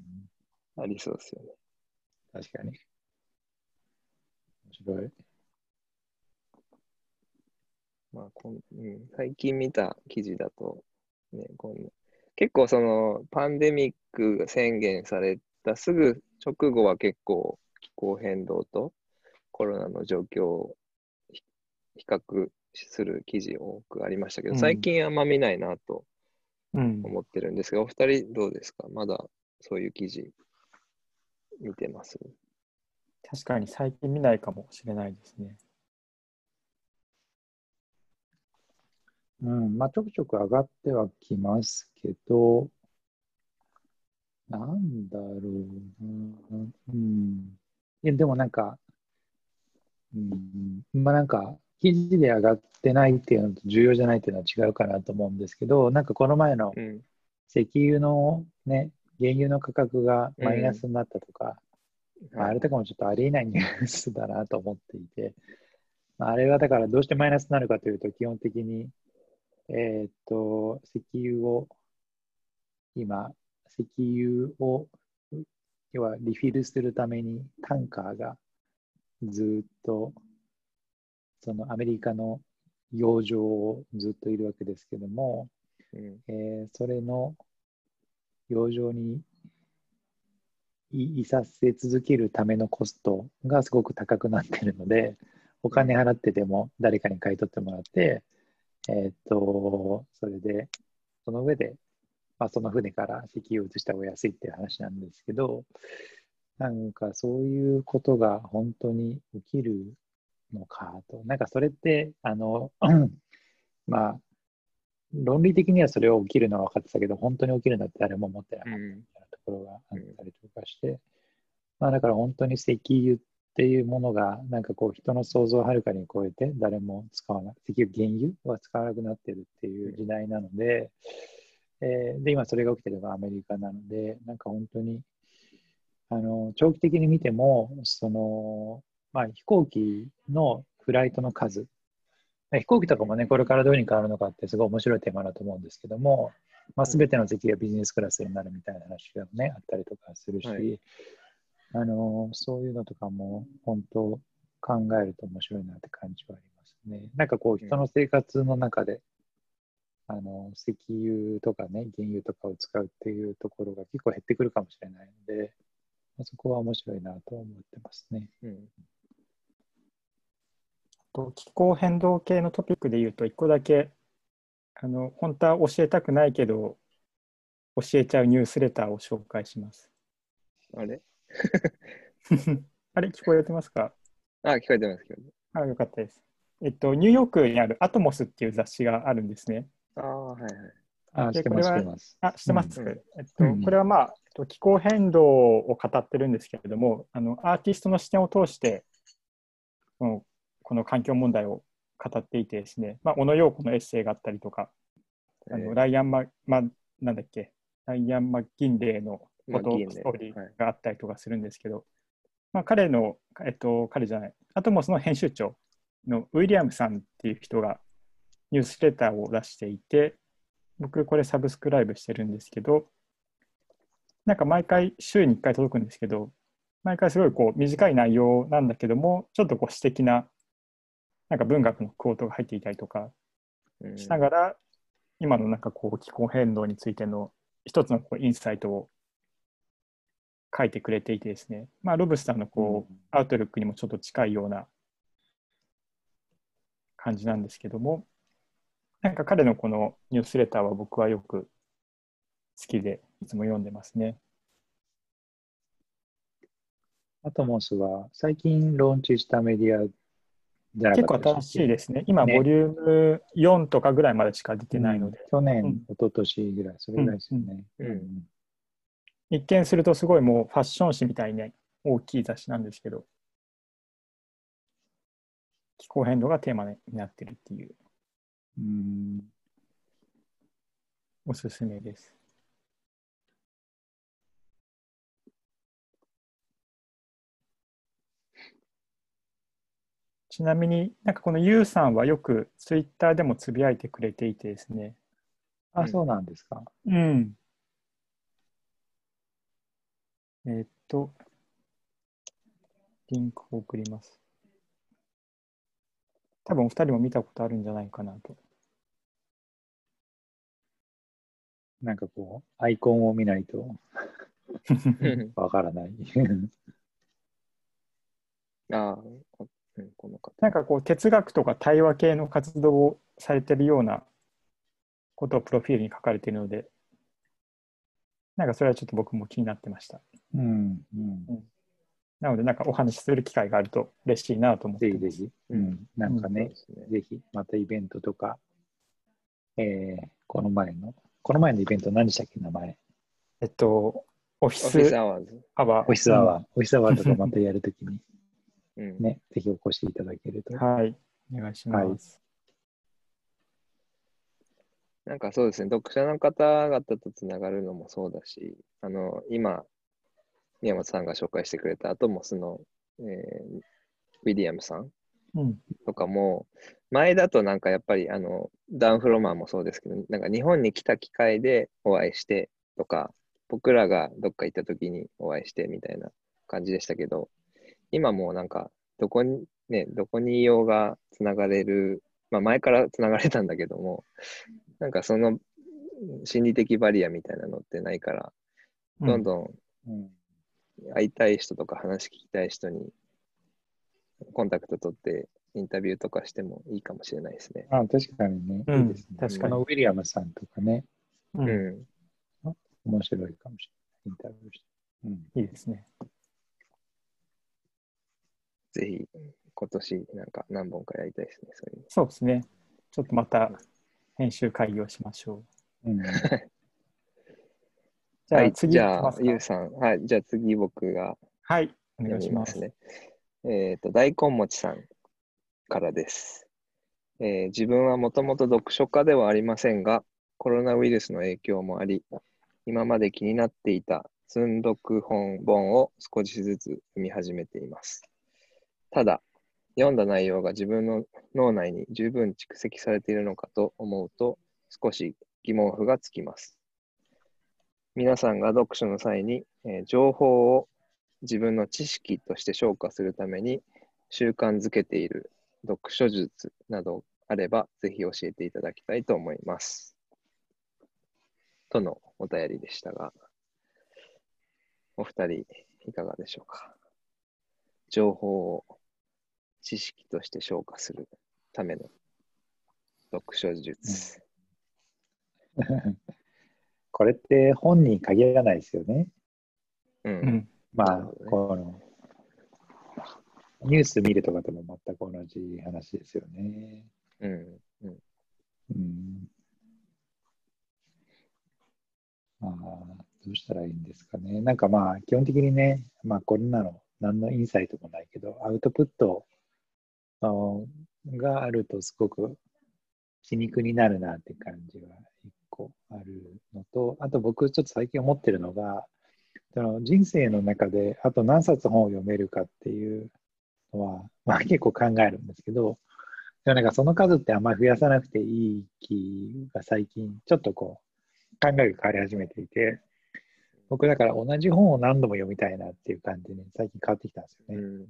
ありそうですよね。確かに。面白い。まあこんうん、最近見た記事だと、ね、こん結構そのパンデミックが宣言されたすぐ直後は結構気候変動とコロナの状況をひ比較する記事多くありましたけど、うん。最近あんま見ないなとうん。思ってるんですが、お二人どうですか？まだそういう記事見てます？確かに最近見ないかもしれないですね。うん、まあちょくちょく上がってはきますけど、なんだろうな。うん。いや、でもなんか、うん、まあなんか、記事で上がってないっていうのと重要じゃないっていうのは違うかなと思うんですけど、なんかこの前のうん。石油のね、原油の価格がマイナスになったとか、まああれとかもちょっとありえないニュースだなと思っていて、まああれはだからどうしてマイナスになるかというと、基本的に、えーっと、石油を、今、石油を、要はリフィルするためにタンカーがずっと、そのアメリカの洋上をずっといるわけですけども、うん。えーそれの洋上にいいさせ続けるためのコストがすごく高くなっているので、お金払ってでも誰かに買い取ってもらって、えーっと、それで、その上で、まあ、その船から石油を移した方が安いっていう話なんですけど、なんかそういうことが本当に起きるのかと。なんかそれって、あの、[clears throat] まあ、論理的にはそれを起きるのは分かってたけど、本当に起きるんだって誰も思ってなかったみたいなところがあったりとかして、まあだから本当に石油っていうものが、なんかこう人の想像をはるかに超えて、誰も使わない、石油、原油は使わなくなってるっていう時代なので、えーで、今それが起きてるのがアメリカなので、なんか本当に、あの、長期的に見ても、その、まあ飛行機のフライトの数、飛行機とかもね、これからどういうふうに変わるのかってすごい面白いテーマだと思うんですけども、まあ、全ての席がビジネスクラスになるみたいな話がね、あったりとかするし、はい。あのそういうのとかも本当考えると面白いなって感じはありますね。なんかこう人の生活の中で、あの石油とかね、原油とかを使うっていうところが結構減ってくるかもしれないので、まあそこは面白いなと思ってますね。うんと気候変動系のトピックで言うと、一個だけ、あの、本当は教えたくないけど、教えちゃうニュースレターを紹介します。あれ？[laughs] あれ、聞こえてますか？あ、聞こえてますけど。あ、よかったです。えっと、ニューヨークにあるアトモスっていう雑誌があるんですね。ああ、はいはい。あ、知ってます、てます。あ、知ってます。うんえっとうんこれはまあ、えっと気候変動を語ってるんですけれども、あのアーティストの視点を通して、このこの環境問題を語っていてですね、まあ、小野陽子のエッセイがあったりとか、あのえーライアンマ、ま、なんだっけ、ライアン・マッギンレイのストーリはいーがあったりとかするんですけど、まあ、彼の、えっと、彼じゃない、アトモスの編集長のウィリアムさんっていう人がニュースレターを出していて、僕これサブスクライブしてるんですけど、なんか毎回週に1回届くんですけど、毎回すごいこう短い内容なんだけども、ちょっとこう詩的ななんか文学のクオートが入っていたりとかうんしながら、今のなんかこう気候変動についての一つのこうインサイトを書いてくれていてですね、まあ、ロブスターのこう、うん。アウトルックにもちょっと近いような感じなんですけども、なんか彼のこのニュースレターは僕はよく好きでいつも読んでますね。アトモスは最近ローンチしたメディアじゃな結構新しいですね。今、ね。ボリューム4とかぐらいまでしか出てないので、去年、うん。一昨年ぐらい、それぐらいですよね。うんうん。一見するとすごいもうファッション誌みたいに大きい雑誌なんですけど、気候変動がテーマになってるっていううんおすすめです。ちなみになんかこのユウさんはよくツイッターでもつぶやいてくれていてですね、あ、うんそうなんですか。うん。えーっと、リンクを送ります。多分お二人も見たことあるんじゃないかなと。なんかこう、アイコンを見ないとうんわからない。[laughs] ああ、うん、この方。なんかこう哲学とか対話系の活動をされてるようなことをプロフィールに書かれているので、なんかそれはちょっと僕も気になってました。うん、うん。なのでなんかお話しする機会があると嬉しいなと思って。ぜひぜひ。うん。なんかね、そうですね。ぜひ、またイベントとか、えー、この前の、この前のイベント何でしたっけ、名前。えっと、オフィススアワーズ。アワー。オフィスアワー、オフィスアワーとかまたやるときにうん。ね、ぜひお越しいただけると。はい、お願いします。なんかそうですね、読者の方々とつながるのもそうだし、あの、今、宮本さんが紹介してくれたアトモスの、えーウィリアムさん、とかも、前だとなんかやっぱりあのダウンフロマーもそうですけど、なんか日本に来た機会でお会いしてとか、僕らがどっか行った時にお会いしてみたいな感じでしたけど、今もうなんかどこに、ね、どこにいようがつながれる、まあ前からつながれたんだけども、なんかその心理的バリアみたいなのってないから、どんどん。会いたい人とか話聞きたい人にコンタクト取ってインタビューとかしてもいいかもしれないですね。あ、確かにね、うんいいですね。確かにウィリアムさんとかね、う、うんん。面白いかもしれない。インタビューして。うん。いいですね。ぜひ今年なんか何本かやりたいですね。そういうそうですね。ちょっとまた編集会議をしましょう。うん。[laughs] じはい、ゃあ次じゃあ行きます、かゆうさん。はい、じゃあ次僕がはい、お願読いします。えっ、と、大根餅さんからです。えー自分はもともと読書家ではありませんが、コロナウイルスの影響もあり、今まで気になっていた積読本本を少しずつ読み始めています。ただ、読んだ内容が自分の脳内に十分蓄積されているのかと思うと、少し疑問符がつきます。皆さんが読書の際に、えー情報を自分の知識として消化するために習慣づけている読書術などあれば、ぜひ教えていただきたいと思います。とのお便りでしたが、お二人いかがでしょうか？情報を知識として消化するための読書術。[laughs] これって本に限らないですよね。うん。うん、まあね、この、ニュース見るとかとも全く同じ話ですよね。うん。うん。うん。まあ、どうしたらいいんですかね。なんかまあ、基本的にね、まあ、こんなの何のインサイトもないけど、アウトプットがあるとすごく皮肉になるなって感じが一個あるのと、あと僕ちょっと最近思ってるのが、その人生の中であと何冊本を読めるかっていうのは、まあ、結構考えるんですけど、でもなんかその数ってあんまり増やさなくていい気が最近ちょっとこう考えが変わり始めていて、僕だから同じ本を何度も読みたいなっていう感じに最近変わってきたんですよね。うん。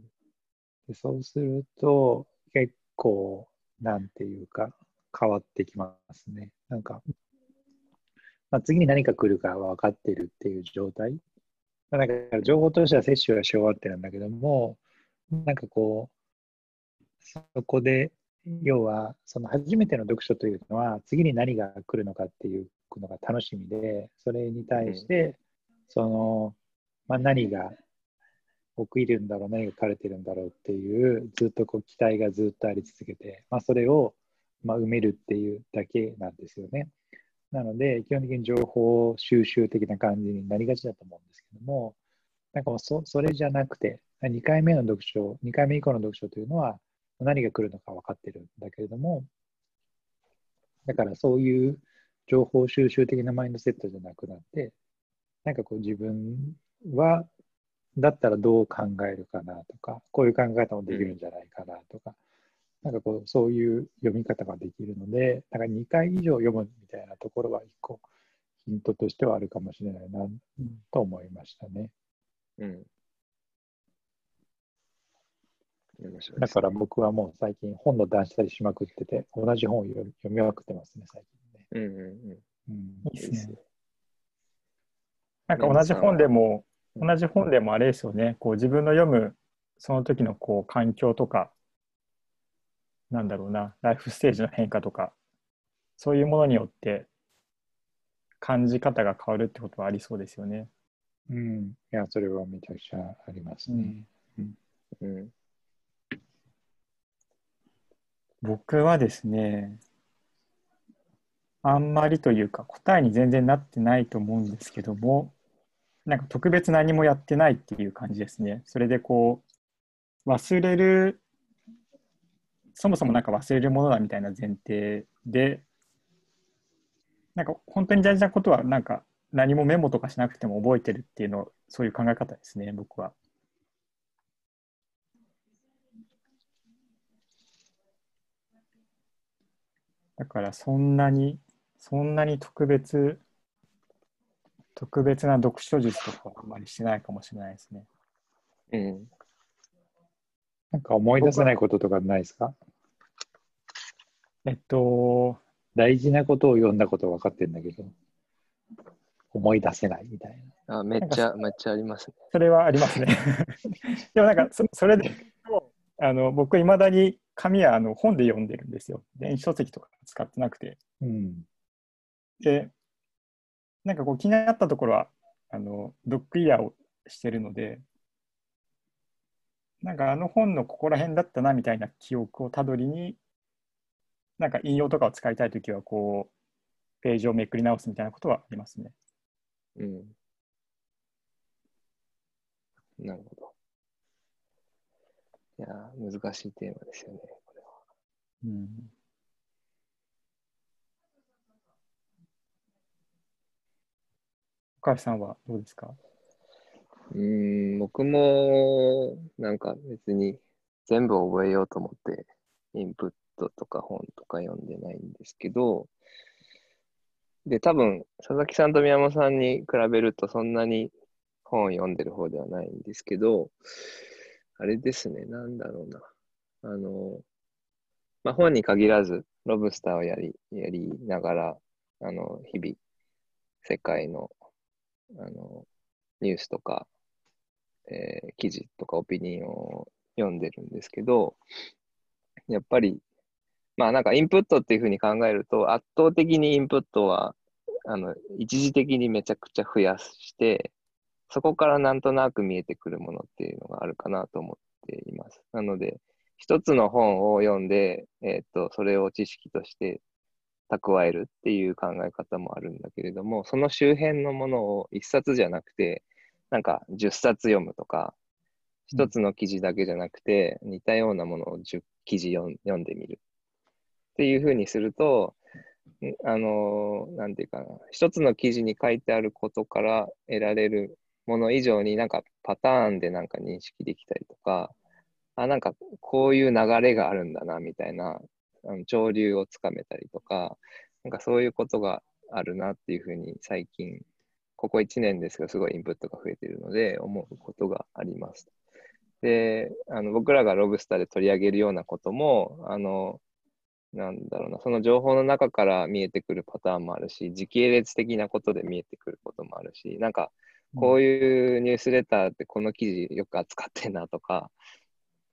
でそうすると結構なんていうか変わってきますね。なんか、まあ、次に何か来るか分かってるっていう状態。まあ、だか情報としては摂取はし終わってるんだけども、なんかこう、そこで、要は、その初めての読書というのは、次に何が来るのかっていうのが楽しみで、それに対して、その、まあ、何が起きるんだろう、何が書かれてるんだろうっていう、ずっとこう期待がずっとあり続けて、まあ、それを、まあ、埋めるっていうだけなんですよね。なので、基本的に情報収集的な感じになりがちだと思うんですけども、なんかもうそそれじゃなくて、2回目の読書、2回目以降の読書というのは、何が来るのか分かってるんだけれども、だからそういう情報収集的なマインドセットじゃなくなって、なんかこう自分は、だったらどう考えるかなとか、こういう考え方もできるんじゃないかなとか、なんかこう、そういう読み方ができるので、なんか2回以上読むみたいなところは一個ヒントとしてはあるかもしれないなと思いましたね。うん。だから僕はもう最近本の断捨離しまくってて、同じ本を読み読みまくってますね、最近ね。うんうんうん。うんいいですね。なんか同じ本でも、同じ本でもあれですよね、こう自分の読むその時のこう環境とか、なんだろうな、ライフステージの変化とか、そういうものによって感じ方が変わるってことはありそうですよね。うん。いや、それはめちゃくちゃありますね。うん。僕はですね、あんまりというか答えに全然なってないと思うんですけども、なんか特別何もやってないっていう感じですね。それでこう、忘れる、そもそもなんか忘れるものだみたいな前提で、なんか本当に大事なことはなんか何もメモとかしなくても覚えてるっていうの、そういう考え方ですね、僕は。だからそんなに、そんなに特別、特別な読書術とかあんまりしないかもしれないですね。うん。なんか思い出せないこととかないですか？えっと、大事なことを読んだことは分かってるんだけど、思い出せないみたいな。あ、めっちゃ、めっちゃありますね。それはありますね。[laughs] でもなんかそ、それであの僕、いまだに紙はあの本で読んでるんですよ。電子書籍とか使ってなくて。うん。で、なんかこう気になったところは、あのドッグイヤーをしてるので、なんかあの本のここら辺だったなみたいな記憶をたどりになんか引用とかを使いたいときは、こう、ページをめくり直すみたいなことはありますね。うん。なるほど。いやー、難しいテーマですよね、これは。うん。岡橋さんはどうですか？うーん、僕も、なんか別に全部覚えようと思って、インプットとか本とか読んでないんですけど、で、多分、佐々木さんと宮本さんに比べるとそんなに本読んでる方ではないんですけど、あれですね、なんだろうな。あの、まあ、本に限らず、ロブスターをやり、やりながら、あの、日々、世界の、あの、ニュースとか、えー記事とかオピニオンを読んでるんですけど、やっぱり、まあなんかインプットっていうふうに考えると、圧倒的にインプットは、あの、一時的にめちゃくちゃ増やして、そこからなんとなく見えてくるものっていうのがあるかなと思っています。なので、一つの本を読んで、えっと、それを知識として蓄えるっていう考え方もあるんだけれども、その周辺のものを一冊じゃなくて、なんか10冊読むとか、一つの記事だけじゃなくて、似たようなものを10記事読んでみる。っていうふうにすると、あのーなんていうかな、一つの記事に書いてあることから得られるもの以上になんかパターンでなんか認識できたりとか、あ、なんかこういう流れがあるんだな、みたいな、あの潮流をつかめたりとか、なんかそういうことがあるなっていうふうに最近、ここ1年ですが、すごいインプットが増えているので、思うことがあります。で、あの僕らがロブスターで取り上げるようなことも、あの、なんだろうな、その情報の中から見えてくるパターンもあるし、時系列的なことで見えてくることもあるし、なんか、こういうニュースレターってこの記事よく扱ってんなとか、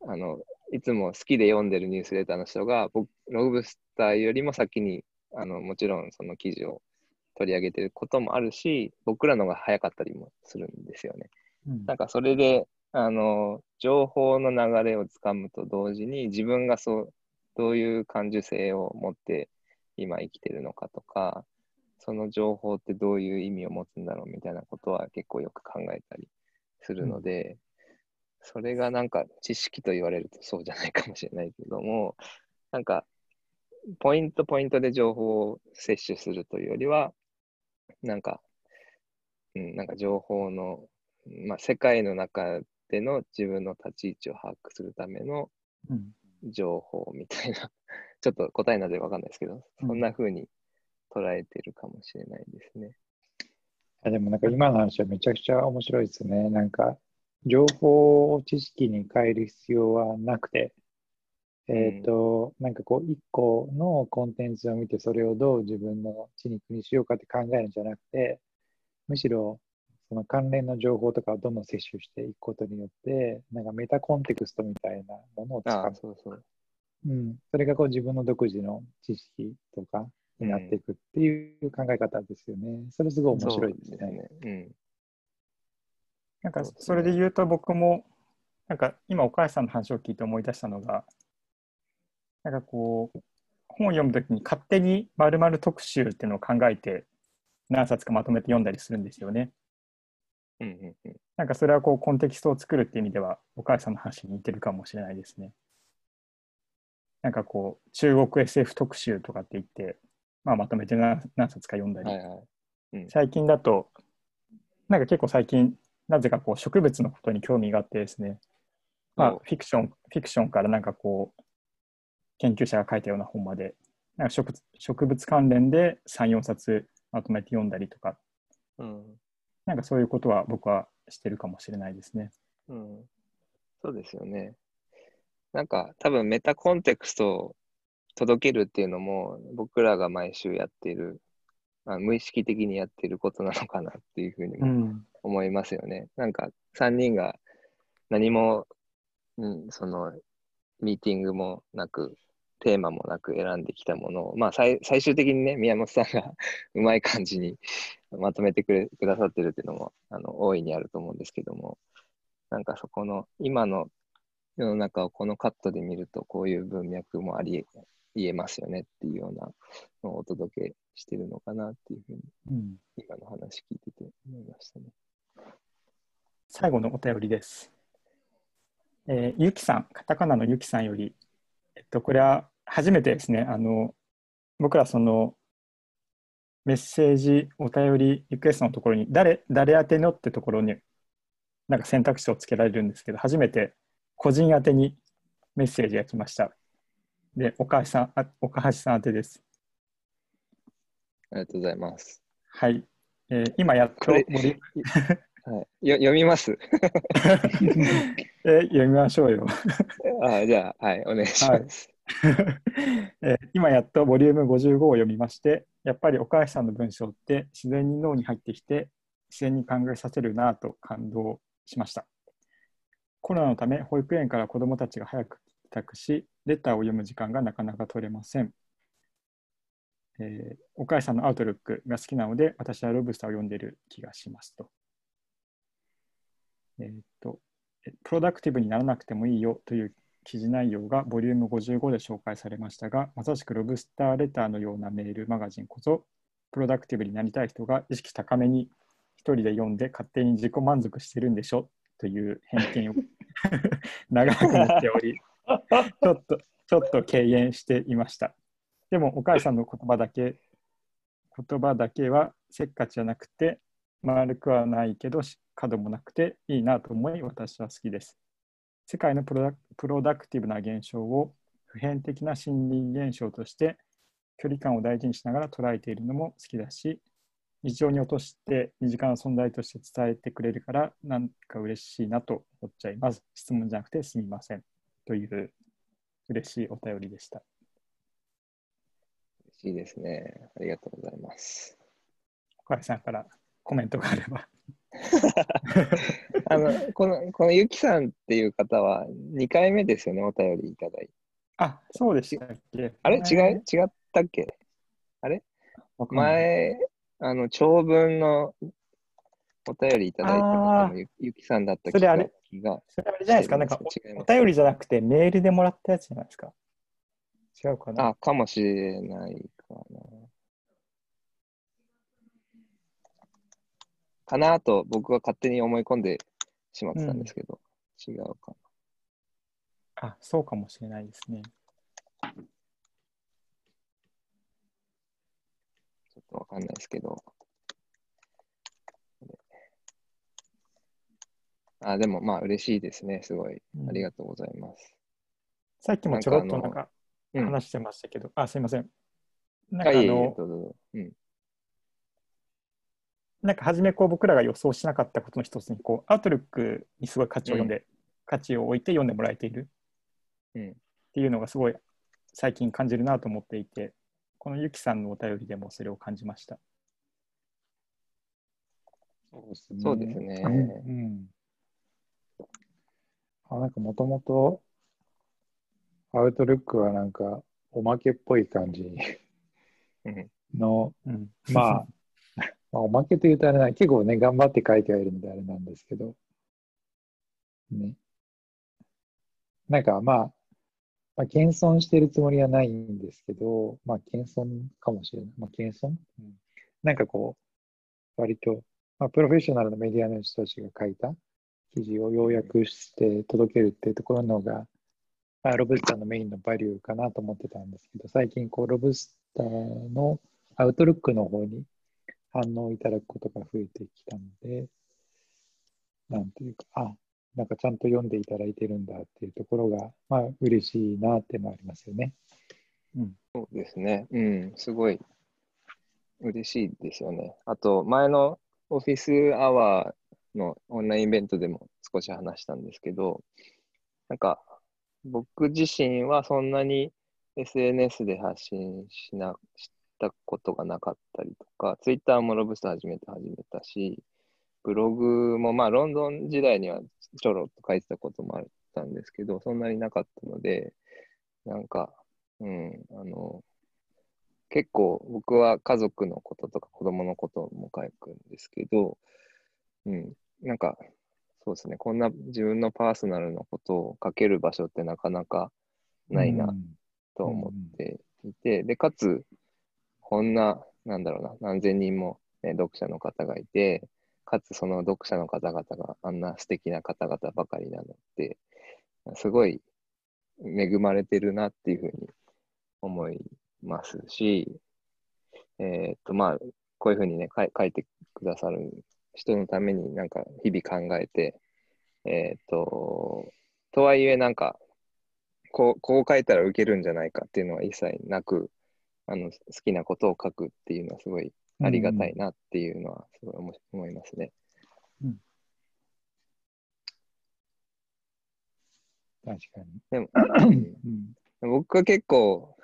あの、いつも好きで読んでるニュースレターの人が、僕、ロブスターよりも先に、あの、もちろんその記事を取り上げてることもあるし、僕らのが早かったりもするんですよね。うんなんかそれで、あの、情報の流れをつかむと同時に、自分がそう、どういう感受性を持って今生きてるのかとか、その情報ってどういう意味を持つんだろうみたいなことは結構よく考えたりするので、それがなんか知識と言われるとそうじゃないかもしれないけども、なんか、ポイントポイントで情報を摂取するというよりは、なんか、うん、なんか情報の、まあ、世界の中での自分の立ち位置を把握するためのうん。情報みたいな、[laughs] ちょっと答えなのでわかんないですけど、うんそんな風に捉えてるかもしれないですね。あでもなんか今の話はめちゃくちゃ面白いですね。なんか情報を知識に変える必要はなくて、えっと、なんかこう一個のコンテンツを見てそれをどう自分の血肉にしようかって考えるんじゃなくて、むしろその関連の情報とかをどんどん摂取していくことによって、なんかメタコンテクストみたいなものを使う。そうそう。うん、それがこう自分の独自の知識とかになっていくっていう考え方ですよね。それすごい面白いですね。そうですね。なんかそれで言うと僕もなんか今岡橋さんの話を聞いて思い出したのがなんかこう本を読むときに勝手に〇〇特集っていうのを考えて何冊かまとめて読んだりするんですよね。うん。うんうんうん。なんかそれはこうコンテキストを作るっていう意味では岡橋さんの話に似てるかもしれないですね。なんかこう中国 SF 特集とかって言って、まあ、まとめて何何冊か読んだり、はいはい。最近だと、なんか結構最近、なぜかこう植物のことに興味があってですね、まあお、フィクション、フィクションからなんかこう、研究者が書いたような本まで、なんか植物植物関連で3、4冊まとめて読んだりとか、うん。なんかそういうことは僕はしてるかもしれないですね。うん。そうですよね。なんか多分メタコンテクストを届けるっていうのも僕らが毎週やっている、まあ、無意識的にやっていることなのかなっていうふうにもん。思いますよね。なんか3人が何も、うん、そのミーティングもなく、テーマもなく選んできたものを、まあ最最終的にね、宮本さんが [laughs] うまい感じにまとめてくれくださってるっていうのもあの大いにあると思うんですけども、なんかそこの今の世の中をこのカットで見るとこういう文脈もあり言えますよねっていうようなのをお届けしてるのかなっていうふうに、うん、今の話聞いてて思いましたね。最後のお便りです。えーゆきさん、カタカナのゆきさんより、えっと、これは初めてですね、あの、僕らその、メッセージ、お便り、リクエストのところに、誰、誰宛てのってところに、なんか選択肢をつけられるんですけど、初めて個人宛てにメッセージが来ました。で、岡橋さん、あ岡橋さん宛てです。ありがとうございます。はい。えー今やっとはい、よ読みます [laughs] えー読みましょうよ。[laughs] あじゃあ、はい、お願いします。[laughs] えー今やっとボリューム55を読みまして、やっぱり岡橋さんの文章って自然に脳に入ってきて、自然に考えさせるなと感動しました。コロナのため、保育園から子どもたちが早く帰宅し、レターを読む時間がなかなか取れません。えー岡橋さんのアウトルックが好きなので、私はロブスターを読んでいる気がしますと。えーっと、プロダクティブにならなくてもいいよという記事内容がボリューム55で紹介されましたが、まさしくロブスターレターのようなメールマガジンこそ、プロダクティブになりたい人が意識高めに一人で読んで勝手に自己満足してるんでしょという偏見を [laughs] 長く持っており、ちょっと、ちょっと敬遠していました。でも、お母さんの言葉だけ、言葉だけはせっかちじゃなくて、丸くはないけど、角もなくていいなと思い、私は好きです。世界のプロダプロダクティブな現象を普遍的な森林現象として距離感を大事にしながら捉えているのも好きだし日常に落として身近な存在として伝えてくれるからなんか嬉しいなと思っちゃいます質問じゃなくてすみませんという嬉しいお便りでした嬉しいですね。ありがとうございます。岡井さんからコメントがあれば [laughs] あの、この、このゆきさんっていう方は2回目ですよね、お便りいただいて。あそうでしたっけ？あれ？違い、違ったっけ？わかんない。前、あの、長文のお便りいただいた方ゆゆきさんだったそれあれ？気が。それあれじゃないですか？なんかお便りじゃなくてメールでもらったやつじゃないですか？違うかな？あ、かもしれないかな。かなと僕は勝手に思い込んでしまってたんですけど、違うかあ、そうかもしれないですね。ちょっとわかんないですけど。あ、でもまあ嬉しいですね。すごい。うんありがとうございます。さっきもちょろっとなんんかうん話してましたけど、あ、すいません。なんかあ、の、どうぞどうぞ。うん。なんか初めこう僕らが予想しなかったことの一つに、こう、アウトルックにすごい価値を読んで、価値を置いて読んでもらえている。うん。っていうのがすごい最近感じるなと思っていて、このゆきさんのお便りでもそれを感じました。そうですね。そうですね。うん。うん。あ、なんかもともと、アウトルックはなんか、おまけっぽい感じうん。の、うん、まあ、[laughs] まあ、おまけというとあれな、結構ね、頑張って書いてはいるんであれなんですけど、ね。なんかまあ、まあ、謙遜してるつもりはないんですけど、まあ、謙遜かもしれない。まあ、謙遜、うん、なんかこう、割と、まあ、プロフェッショナルなメディアの人たちが書いた記事を要約して届けるっていうところのが、まあ、ロブスターのメインのバリューかなと思ってたんですけど、最近、こう、ロブスターのアウトルックの方に反応いただくことが増えてきたので、なんていうか、あ、なんかちゃんと読んでいただいてるんだっていうところが、まあ、嬉しいなっていうのはありますよね。うんそうですね。うん、すごい嬉しいですよね。あと、前のオフィスアワーのオンラインイベントでも少し話したんですけど、なんか、僕自身はそんなに SNS で発信しな、したことがなかったりとか、Twitter もロブスター始めて始めたし、ブログもまあロンドン時代にはちょろっと書いてたこともあったんですけど、そんなになかったので、なんか、うん、あの、結構僕は家族のこととか子供のことも書くんですけど、うん、なんか、そうですね、こんな自分のパーソナルのことを書ける場所ってなかなかないなと思っていて、で、かつ、こんな、なんだろうな、何千人も、ね、読者の方がいて、かつその読者の方々があんな素敵な方々ばかりなのって、すごい恵まれてるなっていうふうに思いますし、えーっと、まあ、こういうふうにね、書い書いてくださる人のためになんか日々考えて、えーっと、とはいえなんか、こう、こう書いたら受けるんじゃないかっていうのは一切なく、あの、好きなことを書くっていうのはすごいありがたいなっていうのはすごい思思いますね。確かに。でも、うん僕は結構、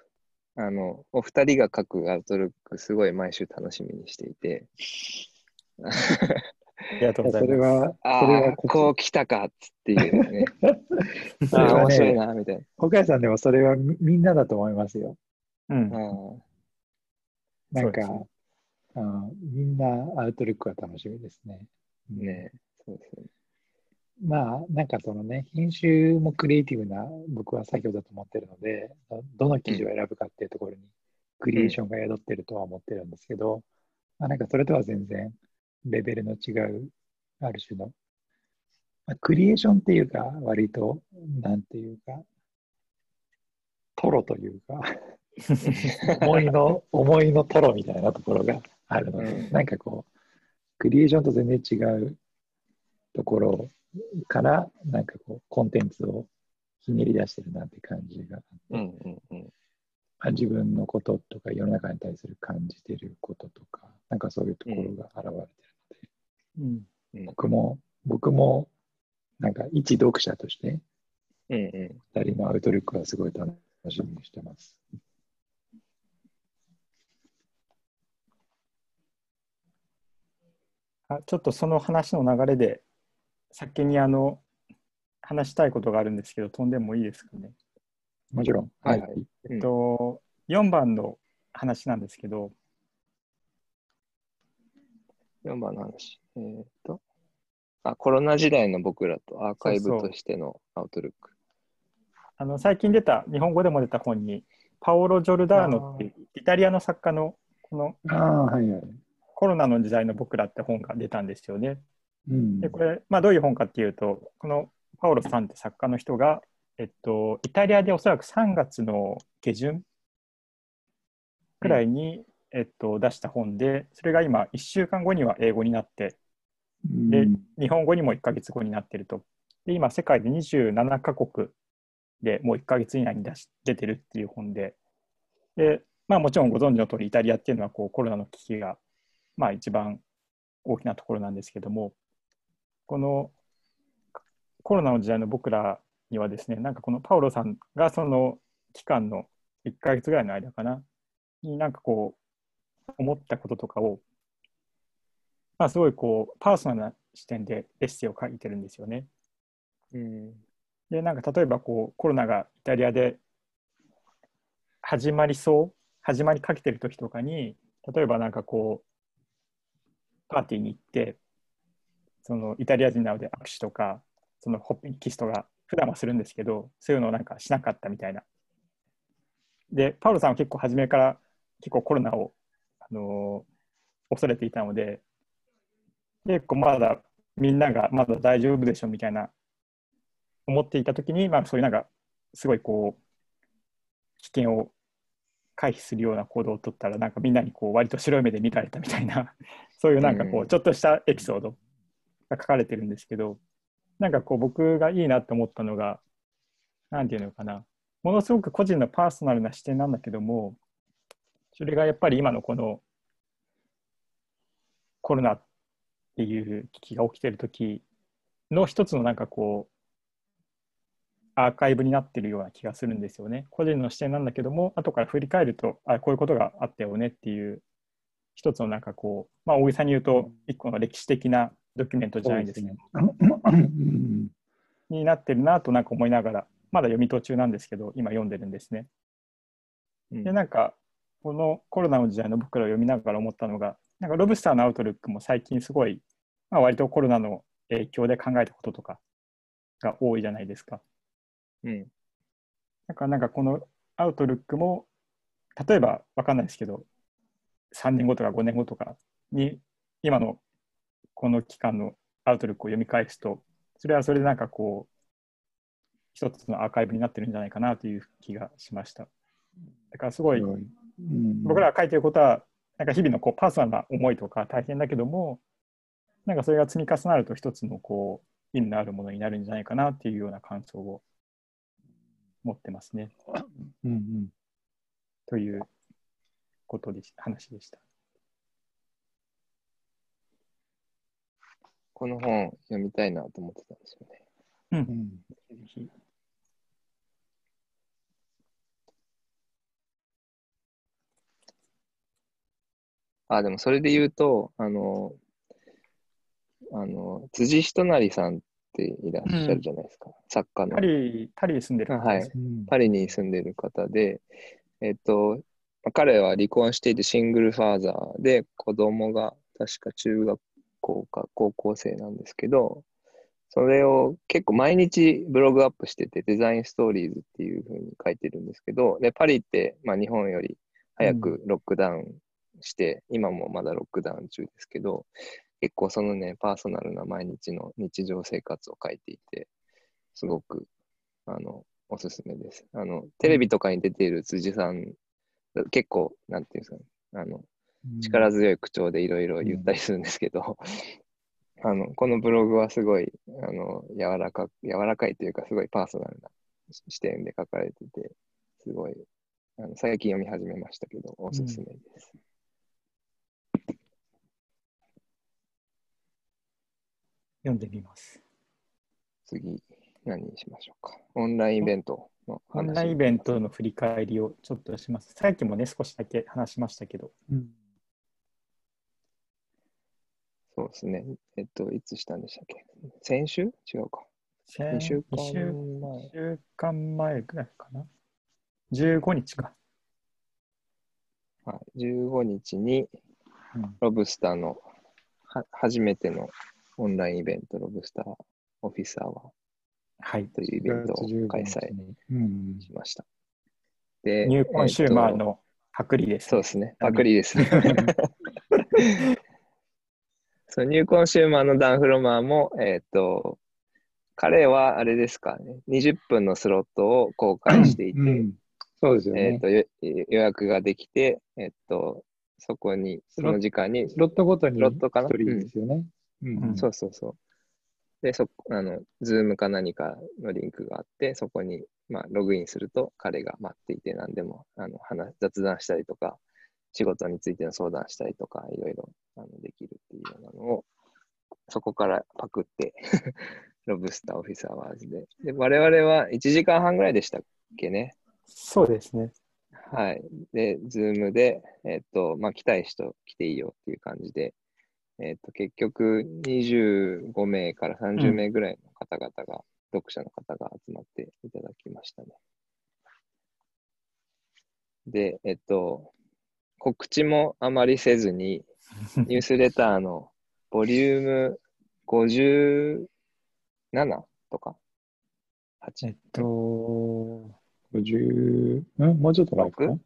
あの、お二人が書くアウトルックすごい毎週楽しみにしていて、ありがとうござそいます。れは、あそれはあ、こう来たかっつっていうね、[laughs] ああ、は面白いね、な、みたい岡谷さんでもそれはみみんなだと思いますよ。うんな。あなんか、そううんみんなアウトルックは楽しみですね。うんあねそうですね。まあ、なんかそのね、編集もクリエイティブな僕は作業だと思ってるので、どどの記事を選ぶかっていうところにクリエーションが宿ってるとは思ってるんですけど、まあなんかそれとは全然レベルの違う、ある種の、まあ、クリエーションっていうか、割と、なんていうか、トロというか、[laughs] 思いの、思いのトロみたいなところがあるので、うんなんかこう、クリエーションと全然違うところから、なんかこう、コンテンツをひねり出してるなって感じがあって、うんうんうん。まあ自分のこととか世の中に対する感じてることとか、なんかそういうところが現れてるので、うん僕も、僕も、なんか一読者として、うんうん。二人のアウトルックはすごい楽しみにしてます。あちょっとその話の流れで先にあの話したいことがあるんですけど飛んでもいいですかね？もちろん。はいはいえっと、4番の話なんですけど、4番の話。えーっと、あ、コロナ時代の僕らとアーカイブとしてのアウトルック。あの最近出た、日本語でも出た本に、パオロ・ジョルダーノっていうイタリアの作家のこのああ、はいはい。コロナの時代の僕らって本が出たんですよね。うん。で、これ、まあ、どういう本かっていうと、このパオロさんって作家の人が、えっと、イタリアでおそらく3月の下旬くらいに、えっと、出した本で、それが今、1週間後には英語になって、でうん日本語にも1ヶ月後になってると。で、今、世界で27カ国でもう1ヶ月以内に出し出てるっていう本で、で、まあもちろんご存知の通り、イタリアっていうのはこうコロナの危機が、まあ一番大きなところなんですけども、このコロナの時代の僕らにはですね、なんかこのパウロさんがその期間の1ヶ月ぐらいの間かな、になんかこう、思ったこととかを、まあすごいこう、パーソナルな視点でエッセイを書いてるんですよね。うん。で、なんか例えばこうコロナがイタリアで始まりそう、始まりかけてる時とかに、例えばなんかこう、パーティーに行って、そのイタリア人なので握手とか、そのホッピンキスとか、普段はするんですけど、そういうのをなんかしなかったみたいな。で、パウロさんは結構初めから結構コロナを、あのー恐れていたので、結構まだみんながまだ大丈夫でしょみたいな思っていたときに、まあ、そういうなんか、すごいこう、危険を回避するような行動を取ったら、なんかみんなにこう、割と白い目で見られたみたいな、[laughs] そういうなんかこうちょっとしたエピソードが書かれてるんですけど、なんかこう、僕がいいなと思ったのが、なんていうのかな、ものすごく個人のパーソナルな視点なんだけども、それがやっぱり今のこのコロナっていう危機が起きてる時の一つのなんかこうアーカイブになってるような気がするんですよね。個人の視点なんだけども後から振り返るとあこういうことがあったよねっていう一つのなんかこうまあ大げさに言うと一個の歴史的なドキュメントじゃないですけどうんになってるなとなんか思いながらまだ読み途中なんですけど今読んでるんですね。うんでなんかこのコロナの時代の僕らを読みながら思ったのがなんかロブスターのアウトルックも最近すごい、まあ、割とコロナの影響で考えたこととかが多いじゃないですか。うん。だからなんかこのアウトルックも、例えば分かんないですけど、3年後とか5年後とかに、今のこの期間のアウトルックを読み返すと、それはそれでなんかこう、一つのアーカイブになってるんじゃないかなという気がしました。だからすごい、うん僕らが書いてることは、なんか日々のこうパーソナルな思いとか大変だけども、なんかそれが積み重なると一つのこう意味のあるものになるんじゃないかなっていうような感想を持ってますね。うんうんということでし話でした。この本読みたいなと思ってたんですよね。うんぜひあ、でもそれで言うと、あの、あの、辻仁成さんっていらっしゃるじゃないですか。作家のパ。リ、パリに住んでる方はいです。うんパリに住んでる方で、えっと、まあ彼は離婚していてシングルファーザーで子供が確か中学校か高校生なんですけど、それを結構毎日ブログアップしてて、デザインストーリーズっていう風に書いてるんですけど、で、パリって、まあ、日本より早くロックダウンして、今もまだロックダウン中ですけど、結構そのね、パーソナルな毎日の日常生活を書いていて、すごく、あの、おすすめです。あの、テレビとかに出ている辻さん、結構、なんていうんですかね、あの、力強い口調でいろいろ言ったりするんですけど、[laughs] あの、このブログはすごい、あの、柔らか、柔らかいというか、すごいパーソナルな視点で書かれてて、すごい、あの最近読み始めましたけど、おすすめです。読んでみます。次、何にしましょうか？オンラインイベントの話オンラインイベントの振り返りをちょっとします。さっきもね、少しだけ話しましたけど、うんそうですね。えっと、いつしたんでしたっけ？先週？違うか。先2週間前。一週間前ぐらいかな。15日か。はい、15日にうんロブスターのは初めてのオンラインイベント、ロブスターオフィスアワーははい。というイベントを開催うんしました。で、ニューコンシューマーえっとのパクリです、そうですね、パクリです。[laughs] そうニューコンシューマーのダン・フロマーも、えっ、と、彼はあれですかね、20分のスロットを公開していて、うんそうですよねえっ、。とよ予約ができて、えっ、と、そこに、その時間に、スロットごとにロットかな？一人ですよね。うんうんそうそうそう。で、そあの、ズームか何かのリンクがあって、そこに、まあ、ログインすると、彼が待っていて、何でも、あの、話、雑談したりとか、仕事についての相談したりとか、いろいろ、あの、できるっていうようなのを、そこからパクって、[laughs] ロブスターオフィスアワーズで。で、我々は1時間半ぐらいでしたっけね？そうですね。はい。で、ズームで、えっと、まあ、来たい人来ていいよっていう感じで、えっと、結局25名から30名ぐらいの方々が、読者の方が集まっていただきましたね。で、えっと、告知もあまりせずに、[laughs] ニュースレターのボリューム57とか、8えっと、50、うん、もうちょっと前かな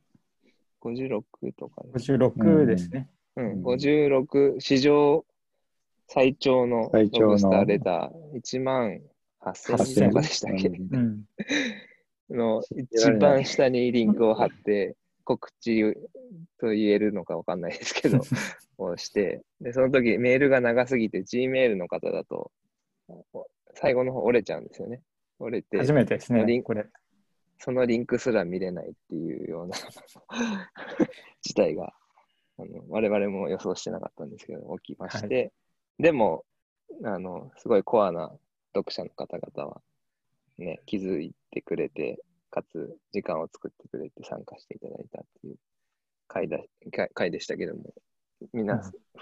？56とかです56ですね。うん、うん56、史上最長のロブスターレター、1万8000とかでしたっけ？うん。[laughs] の一番下にリンクを貼って、告知と言えるのかわかんないですけど、[laughs] をして、で、その時メールが長すぎて、Gmail の方だと、最後の方折れちゃうんですよね。折れて、初めてですね、リンこれ。そのリンクすら見れないっていうような [laughs] 事態があの我々も予想してなかったんですけど、起きまして、でもあの、すごいコアな読者の方々は、ね、気づいてくれて、かつ時間を作ってくれて参加していただいたっていう回だ回回でしたけども、みんな、うん。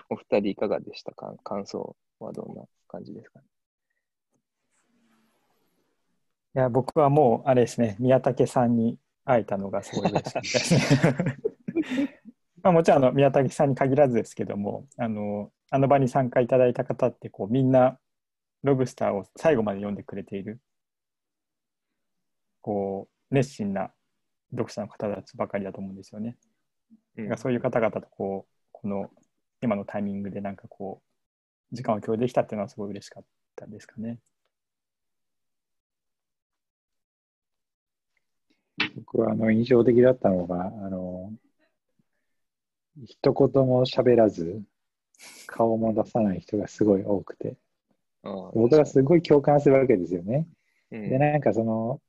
お二人いかがでしたか？感想はどんな感じですか？ねいや、僕はもう、あれですね、宮武さんに会えたのがすごい嬉しかったですね。[laughs] まあもちろんあの宮武さんに限らずですけども、あのあの場に参加いただいた方ってこう、みんなロブスターを最後まで読んでくれている、こう熱心な読者の方たちばかりだと思うんですよね。うんそういう方々とこう、この今のタイミングでなんかこう、時間を共有できたっていうのはすごい嬉しかったですかね。僕はあの印象的だったのが、あの、一言も喋らず、顔も出さない人がすごい多くて、僕はすごい共感するわけですよね。うんで、なんかその、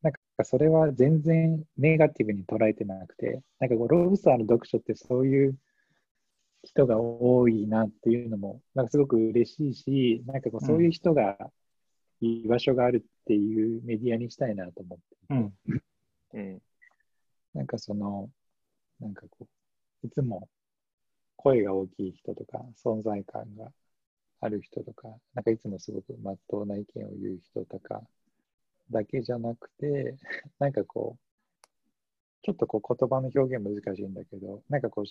なんかそれは全然ネガティブに捉えてなくて、なんかこうロブスターの読書ってそういう人が多いなっていうのも、なんかすごく嬉しいし、なんかこうそういう人が居場所があるっていうメディアにしたいなと思って、うん。うん。なんかその、なんかこう、いつも声が大きい人とか、存在感がある人とか、なんかいつもすごくまっとうな意見を言う人とかだけじゃなくて、[laughs] なんかこう、ちょっとこう言葉の表現難しいんだけど、なんかこう、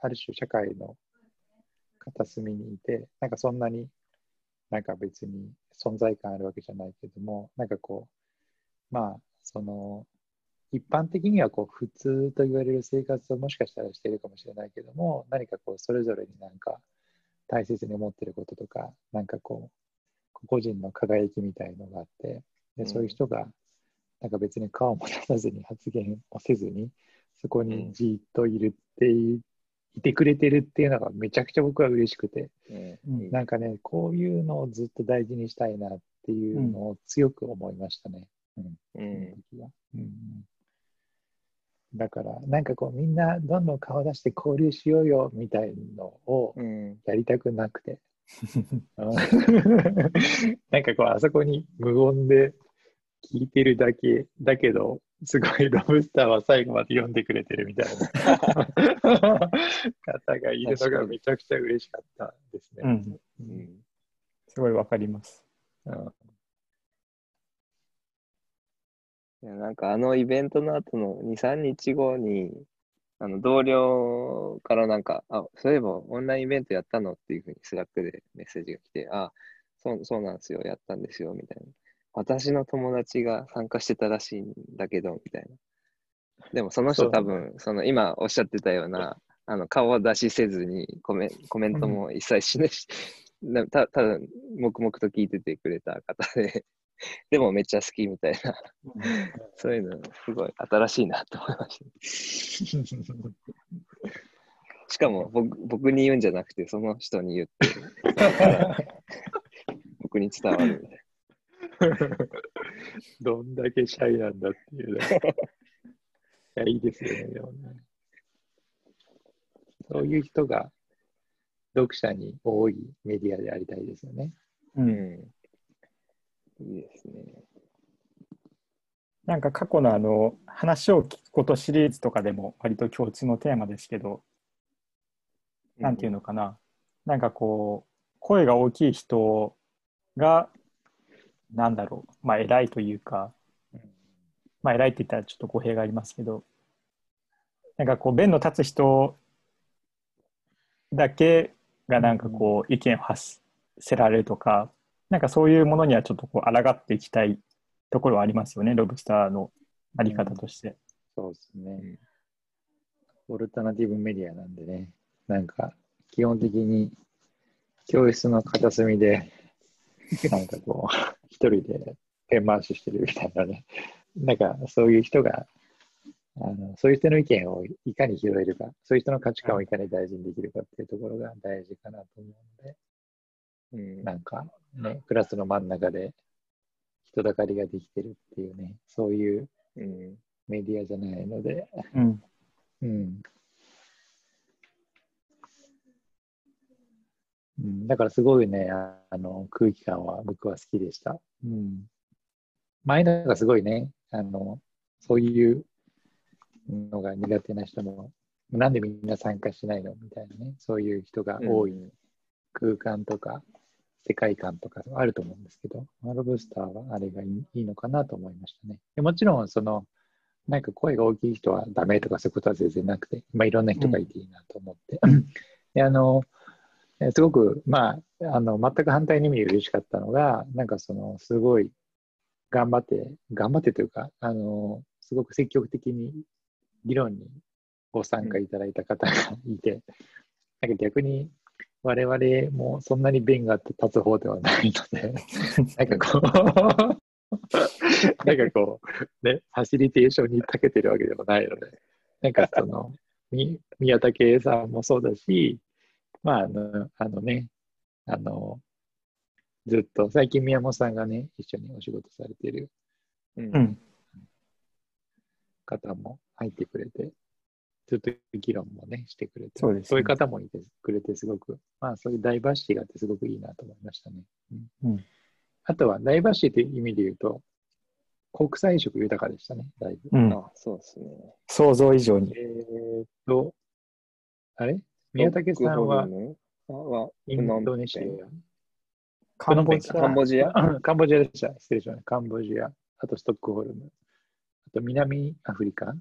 ある種社会の片隅にいて、なんかそんなになんか別に存在感あるわけじゃないけども、なんかこう、まあ、その、一般的にはこう普通と言われる生活をもしかしたらしているかもしれないけども、何かこうそれぞれになんか大切に思っていることとか、なんかこう、個人の輝きみたいのがあって、でそういう人がなんか別に顔も出さずに発言をせずに、そこにじっといるっていう、いてくれてるっていうのがめちゃくちゃ僕は嬉しくて、うなんかね、こういうのをずっと大事にしたいなっていうのを強く思いましたね。うん。うんだから、なんかこう、みんなどんどん顔出して交流しようよみたいのをうん。やりたくなくて、[laughs] うん [laughs] なんかこう、あそこに無言で聞いてるだけだけど、すごいロブスターは最後まで読んでくれてるみたいな [laughs] 方がいるのがめちゃくちゃ嬉しかったですね。うん。うん。すごいわかります。うんいやなんかあのイベントの後の2、3日後に、あの同僚からなんか、あ、そういえばオンラインイベントやったのっていうふうにスラックでメッセージが来て、あ、そうそうなんですよ、やったんですよ、みたいな。私の友達が参加してたらしいんだけど、みたいな。でもその人多分、その今おっしゃってたような、あの顔を出しせずにコメコメントも一切しないし、[laughs] なたただ黙々と聞いててくれた方で、[laughs] でもめっちゃ好きみたいな。そういうの、すごい新しいなと思いました。しかも僕僕に言うんじゃなくて、その人に言って、[laughs] 僕に伝わる [laughs] どんだけシャイなんだっていうね。いや、いいですよね、でもね。そういう人が読者に多いメディアでありたいですよね。う。ん。いいですね。なんか過去のあの話を聞くことシリーズとかでも割と共通のテーマですけど、なんていうのかな、なんかこう、声が大きい人が、なんだろう、まあ偉いというか、まあ偉いって言ったらちょっと語弊がありますけど、なんかこう、弁の立つ人だけがなんかこう、意見を発せられるとか、なんかそういうものにはちょっとこう、抗っていきたいところはありますよね、ロブスターのあり方として。そうですね。オルタナティブメディアなんでね、なんか基本的に教室の片隅で、[laughs] なんかこう、一人でペン回ししてるみたいなね、なんかそういう人が、あのそういう人の意見をいかに拾えるか、そういう人の価値観をいかに大事にできるかっていうところが大事かなと思うので、うんなんかね、クラスの真ん中で人だかりができてるっていうね、そういううんメディアじゃないので、うん。うん。うん、だからすごいね、ああの空気感は僕は好きでした。うん。前のがすごいね、あの、そういうのが苦手な人も、なんでみんな参加しないのみたいなね、そういう人が多い空間とか、世界観とかあると思うんですけど、マロブスターはあれがいいのかなと思いましたね。でもちろん、その、なんか声が大きい人はダメとかそういうことは全然なくて、まあ、いろんな人がいていいなと思って。で、あの、えすごく、まあ、あの、全く反対に意味で嬉しかったのが、なんかその、すごい頑張って、頑張ってというか、あの、すすごく積極的に議論にご参加いただいた方がいて、なんか逆に我々もそんなに弁が立つ方ではないので、[laughs] なんかこう、[laughs] なんかこう、ね、ファシリテーションに長けてるわけでもないので、なんかその、み宮武さんもそうだし、まあ、あのあのね、あの、ずっと、最近宮本さんがね、一緒にお仕事されてるうんうん。方も入ってくれて、ずっと議論もね、してくれて、そうですねいう方もいてくれて、すごく、まあ、そういうダイバーシティがあって、すごくいいなと思いましたね。うんうんあとは、ダイバーシティという意味で言うと、国際色豊かでしたね、だいぶ。うん。あ、そうですね。想像以上に。えーっと、あれ？宮武さんはインドネシア。カンボジアカンボジア？あ [laughs] カンボジアでした。失礼しました。カンボジア、あとストックホルム、あと南アフリカ、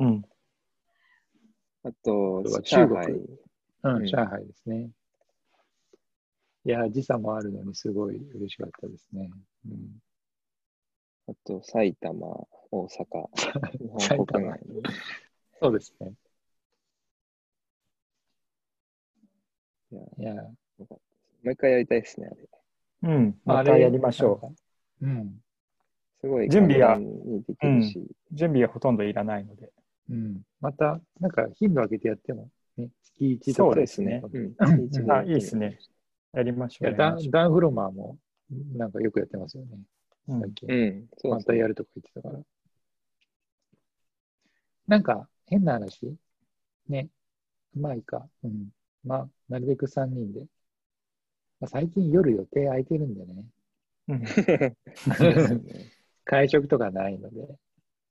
うん。あとあとは、中国上海。うん、うん上海ですね。いや、時差もあるのにすごい嬉しかったですね。うん、あと、埼玉、大阪、[laughs] 日本国内に。そうですね。いやいや、よかったですもう一回やりたいですね、あれ。うん。またやりましょう。う。うん。すごい準備が簡単にできるし、準備はほとんどいらないので。うん。また、なんか頻度上げてやっても、ね、月1とかそうですねうんうんあいいですね。やりましょう。いやダダンフロマーも、なんかよくやってますよね。ううん最近。うん、そうま。たやるとか言ってたから。なんか、変な話ね。まあいいか。うん。まあ、なるべく3人で。まあ、最近夜予定空いてるんでね。うん [laughs] [laughs] [laughs] 会食とかないので。う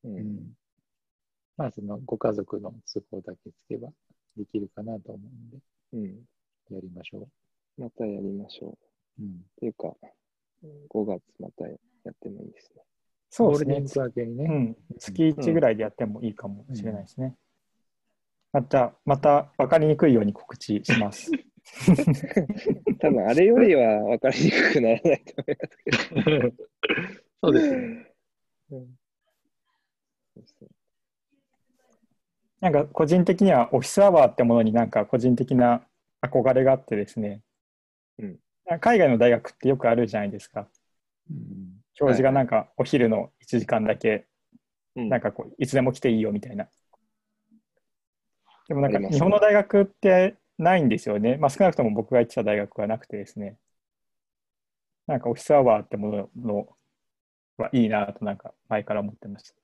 うんん。まあ、そのご家族の都合だけつけばできるかなと思うんで、うん。やりましょまたやりましょう。う。うん。っていうか、5月またやってもいいですね。そうですねゴールデンウィー。ク明けにね。うん。月1ぐらいでやってもいいかもしれないですね。また、また分かりにくいように告知します。[laughs] 多分あれよりは分かりにくくならないと思いますけど。[laughs] そうですね。うんそうそうなんか個人的にはオフィスアワーってものになんか個人的な憧れがあってですね、うん海外の大学ってよくあるじゃないですか。うん。教授がなんかお昼の1時間だけ、うんなんかこういつでも来ていいよみたいな。でもなんか日本の大学ってないんですよね。まあ少なくとも僕が行ってた大学はなくてですね。なんかオフィスアワーってもののはいいなとなんか前から思ってました。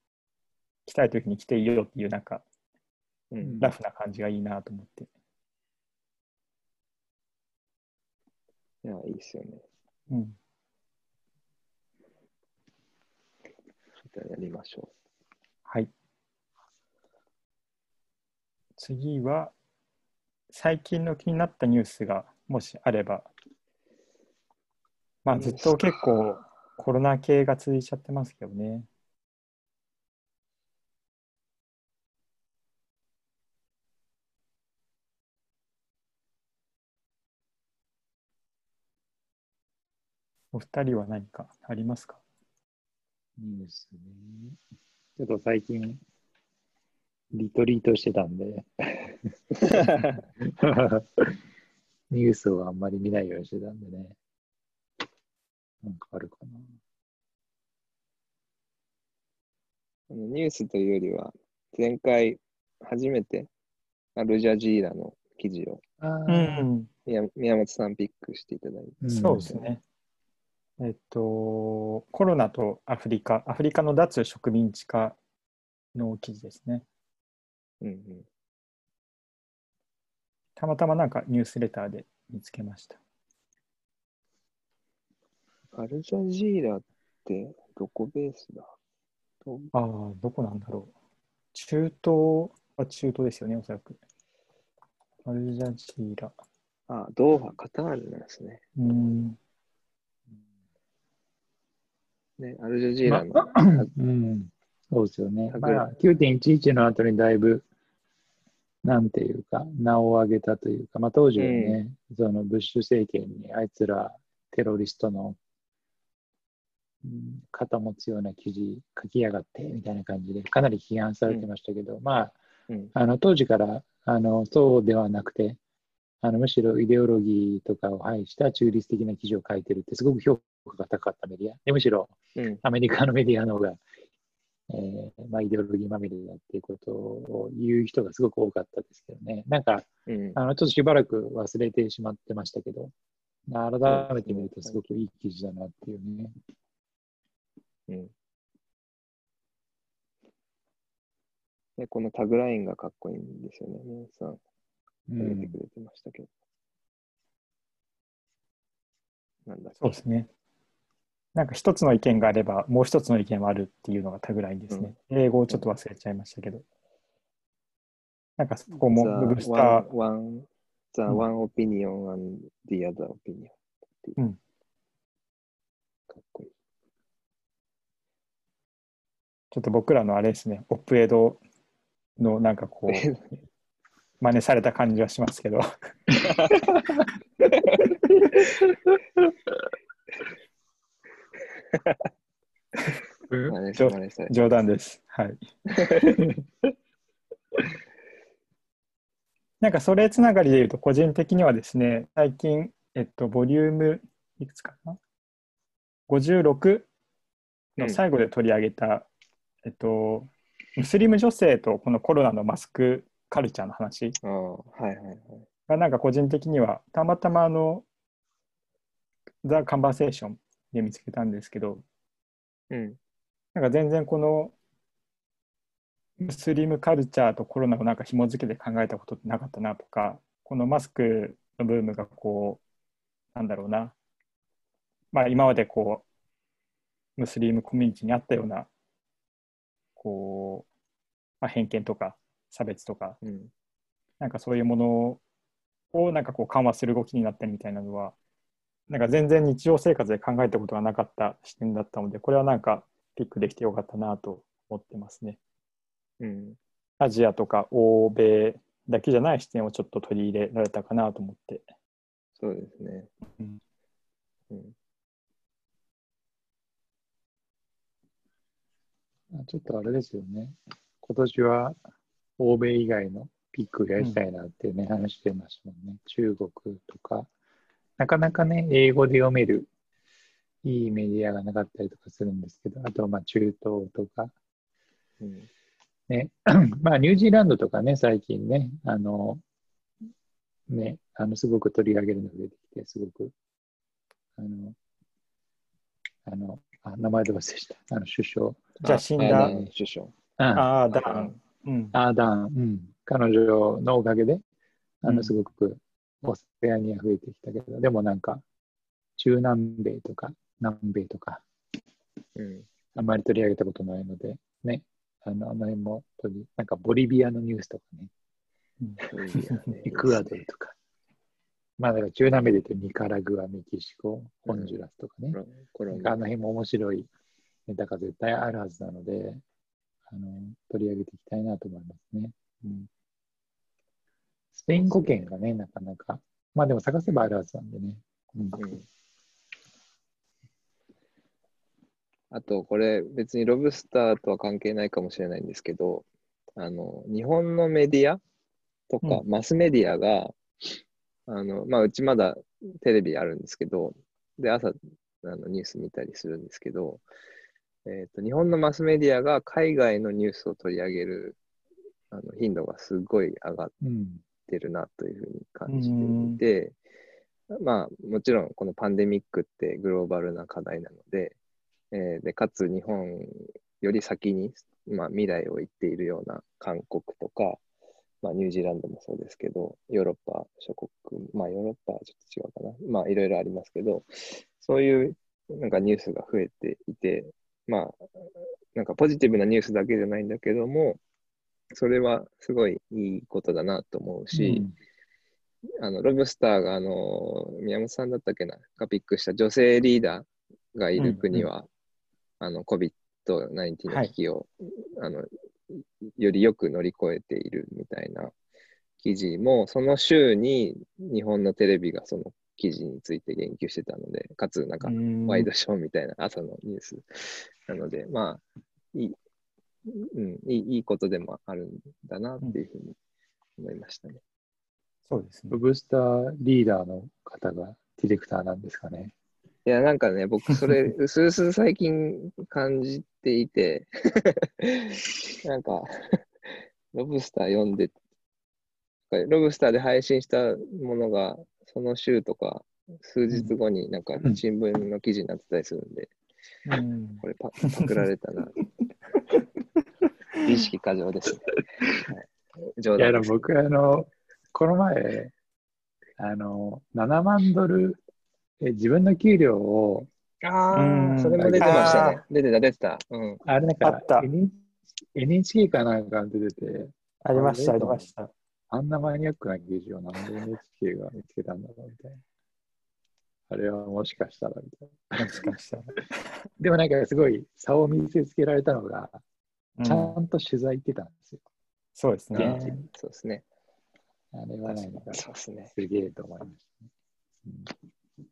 来たい時に来ていいよっていうなんかうんラフな感じがいいなと思って。いや、いいですよね。うん。じゃあやりましょはい。次は、最近の気になったニュースがもしあれば、まあずっと結構コロナ系が続いちゃってますけどね。お二人は何かありますか？ニュースね。ちょっと最近、リトリートしてたんで、う。[laughs] ニュースをあんまり見ないようにしてたんでね。なんかあるかな。あのニュースというよりは、前回初めてアルジャジーラの記事を宮宮本さんピックしていただいて。んそうですね。えっと、コロナとアフリカ、アフリカの脱植民地化の記事ですね。うんうん。たまたまなんかニュースレターで見つけました。アルジャジーラってどこベースだ？とああ、どこなんだろう。中東？は中東ですよね、おそらく。アルジャジーラ。あ、ドーハ、カタールなんですね。うん。ね、アルジャジーラの、まうん、そうですよね。まあ、9.11の後にだいぶ、なんていうか、名を上げたというか、まあ、当時はね、そのブッシュ政権にあいつらテロリストのうん肩持つような記事書きやがってみたいな感じで、かなり批判されてましたけど、まあ、うん。あの当時からあのそうではなくて、あのむしろイデオロギーとかを排した中立的な記事を書いてるって、すごく評価が高かったメディア。でむしろうん。アメリカのメディアの方が、えーまあ、イデオロギーまみれだっていうことを言う人がすごく多かったですけどね。なんか、うん。あのちょっとしばらく忘れてしまってましたけど、改めて見るとすごくいい記事だなっていうね。うん。で、このタグラインがかっこいいんですよね。皆さん、う挙げてんくれてましたけど。なんだっけそうですね。なんか一つの意見があれば、もう一つの意見はあるっていうのがタグラインですね。英語をちょっと忘れちゃいましたけど。なんかそこも The ブブスター one, one, the うん one opinion and the other opinion っていう。うんかっこいい。ちょっと僕らのあれですね、オプエドのなんかこう、[laughs] 真似された感じはしますけど、冗談です。はい。[laughs] なんかそれつながりで言うと、個人的にはですね、最近、えっと、ボリュームいくつかな ?56 の最後で取り上げた、えっと、ムスリム女性とこのコロナのマスクカルチャーの話はいはいはい。がなんか個人的にはたまたまあの、ザ・カンバーセーションで見つけたんですけど、うん。なんか全然このムスリムカルチャーとコロナをなんか紐付けて考えたことってなかったなとか、このマスクのブームがこう、なんだろうな、まあ今までこう、ムスリムコミュニティにあったような、こう、まあ、偏見とか差別とか、うん。なんかそういうものをなんかこう緩和する動きになったみたいなのは、なんか全然日常生活で考えたことがなかった視点だったので、これはなんかピックできてよかったなと思ってますね。うん。アジアとか欧米だけじゃない視点をちょっと取り入れられたかなと思って。そうですね。うんうん。あちょっとあれですよね。今年は欧米以外のピックがやりたいなっていうね、話してましたもんね。中国とか、なかなかね、英語で読めるいいメディアがなかったりとかするんですけど、あとまあ中東とか、うん。ね、[coughs] まあニュージーランドとかね、最近ね、あの、ね、あの、すごく取り上げるのが出てきて、すごく、あの、あの、あ名前で忘れした？あの、首相。じゃあ死んだ首相。あああ、ダーン。うん。アーダーン、うん、彼女のおかげで、あの、うん。すごくオセアニア増えてきたけど、でもなんか、中南米とか南米とか、うん。あんまり取り上げたことないので、ね、あの、あの辺も取り、なんかボリビアのニュースとかね、[laughs] エクアドルとか、まあだから中南米で言うとニカラグア、メキシコ、ホンジュラスとかね、コロンビア。あの辺も面白いネタが絶対あるはずなので、あの取り上げていきたいなと思いますね。うん、スペイン語圏がね、なかなか、まあでも探せばあるはずなんでね。うん。うん。あと、これ別にロブスターとは関係ないかもしれないんですけど、あの、日本のメディアとか、うマスメディアが、あの、まあ、うちまだテレビあるんですけど、で、朝、あのニュース見たりするんですけど、えっと、日本のマスメディアが海外のニュースを取り上げるあの頻度がすごい上がっうん。てるなというふうに感じていて、まあ、もちろんこのパンデミックってグローバルな課題なので、えーでかつ日本より先に、まあ、未来を言っているような韓国とか、まあ、ニュージーランドもそうですけど、ヨーロッパ諸国、まあ、ヨーロッパはちょっと違うかな、まあ、いろいろありますけど、そういうなんかニュースが増えていて、まあ、なんかポジティブなニュースだけじゃないんだけども、それはすごいいいことだなと思うし、あの、ロブスターが、あの、宮本さんだったっけな、がピックした女性リーダーがいる国は、あの、COVID-19 の危機を、あの、よりよく乗り越えているみたいな記事も、その週に日本のテレビがその記事について言及してたので、かつなんかうんワイドショーみたいな朝のニュースなので、まあ、いい、うん、いいいいことでもあるんだなっていうふうに思いましたね。そうですねロ。ブスターリーダーの方がディレクターなんですかね。いや、なんかね、僕、それ、うすうす最近感じていて、[laughs] なんか、ロブスター読んで、ロブスターで配信したものが、その週とか、数日後になんかうん新聞の記事になってたりするんで、うんこれパパクられたな。[laughs] 意識過剰ですね。はい、冗いや、で談です。も僕、あの、この前、あの、7万ドル、え自分の給料を、あうんあ、それも出てましたね。出てた、出てた。うん。あれなんか NHK かなんかに出てて、ありました、あありました。あんなマニアックな記事をなんで NHK が見つけたんだろうみたいな。あれはもしかしたらみたいな。もしかしたら。[laughs] でもなんかすごい差を見せつけられたのが、うんちゃんと取材行ってたんですよ。そうですね。現地にそうですね。あれはなんかそうですね。すげえと思いましたね。うん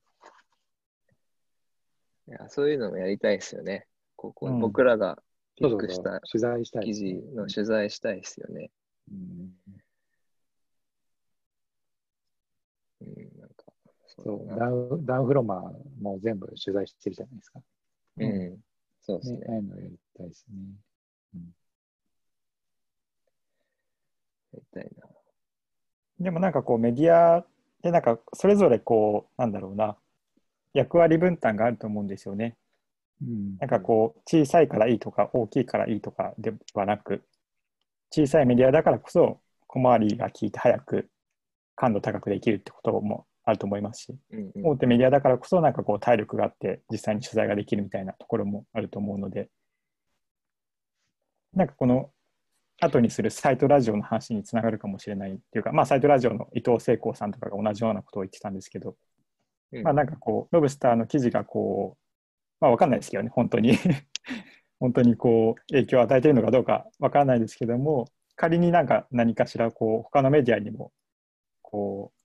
いやそういうのもやりたいですよね。ここ、うん僕らがピックした取材したい記事の取材したいですよね。うんうん、なんか、そうダウンダウンフロマーも全部取材してるじゃないですか。うん、そうですね、ねああいうのやりたいですね。やりたいな。でもなんかこうメディアでなんかそれぞれこうなんだろうな役割分担があると思うんですよね。うんなんかこう小さいからいいとか大きいからいいとかではなく小さいメディアだからこそ小回りが効いて早く感度高くできるってこともあると思いますしうんうん。大手メディアだからこそなんかこう体力があって実際に取材ができるみたいなところもあると思うのでなんかこの後にするサイトラジオの話につながるかもしれないっていうかまあサイトラジオの伊藤聖光さんとかが同じようなことを言ってたんですけどうん。まあなんかこうロブスターの記事がこうまあわかんないですけどね本当に [laughs] 本当にこう影響を与えているのかどうかわからないですけども仮になんか何かしらこう他のメディアにもこう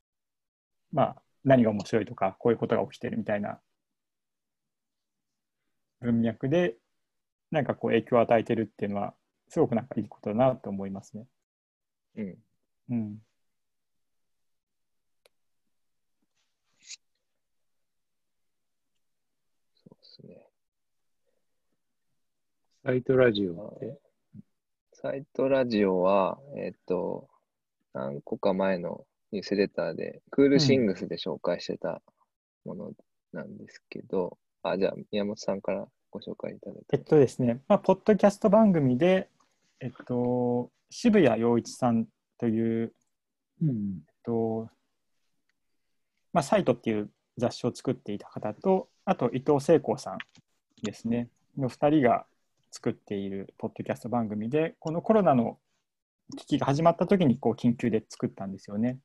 まあ何が面白いとかこういうことが起きてるみたいな文脈でなんかこう影響を与えてるっていうのはすごくなんかいいことだなと思いますね。うんうん。そうですね。サイトラジオって、サイトラジオは、えっと、何個か前のニュースレターで、クールシングスで紹介してたものなんですけど、あ、じゃあ、宮本さんからご紹介いただいえってとですね、まあ、ポッドキャスト番組で、えっと、渋谷陽一さんという、うんえっとまあ、サイトっていう雑誌を作っていた方と、あと伊藤聖光さんですね、の2人が作っているポッドキャスト番組で、このコロナの危機が始まった時にこう緊急で作ったんですよね。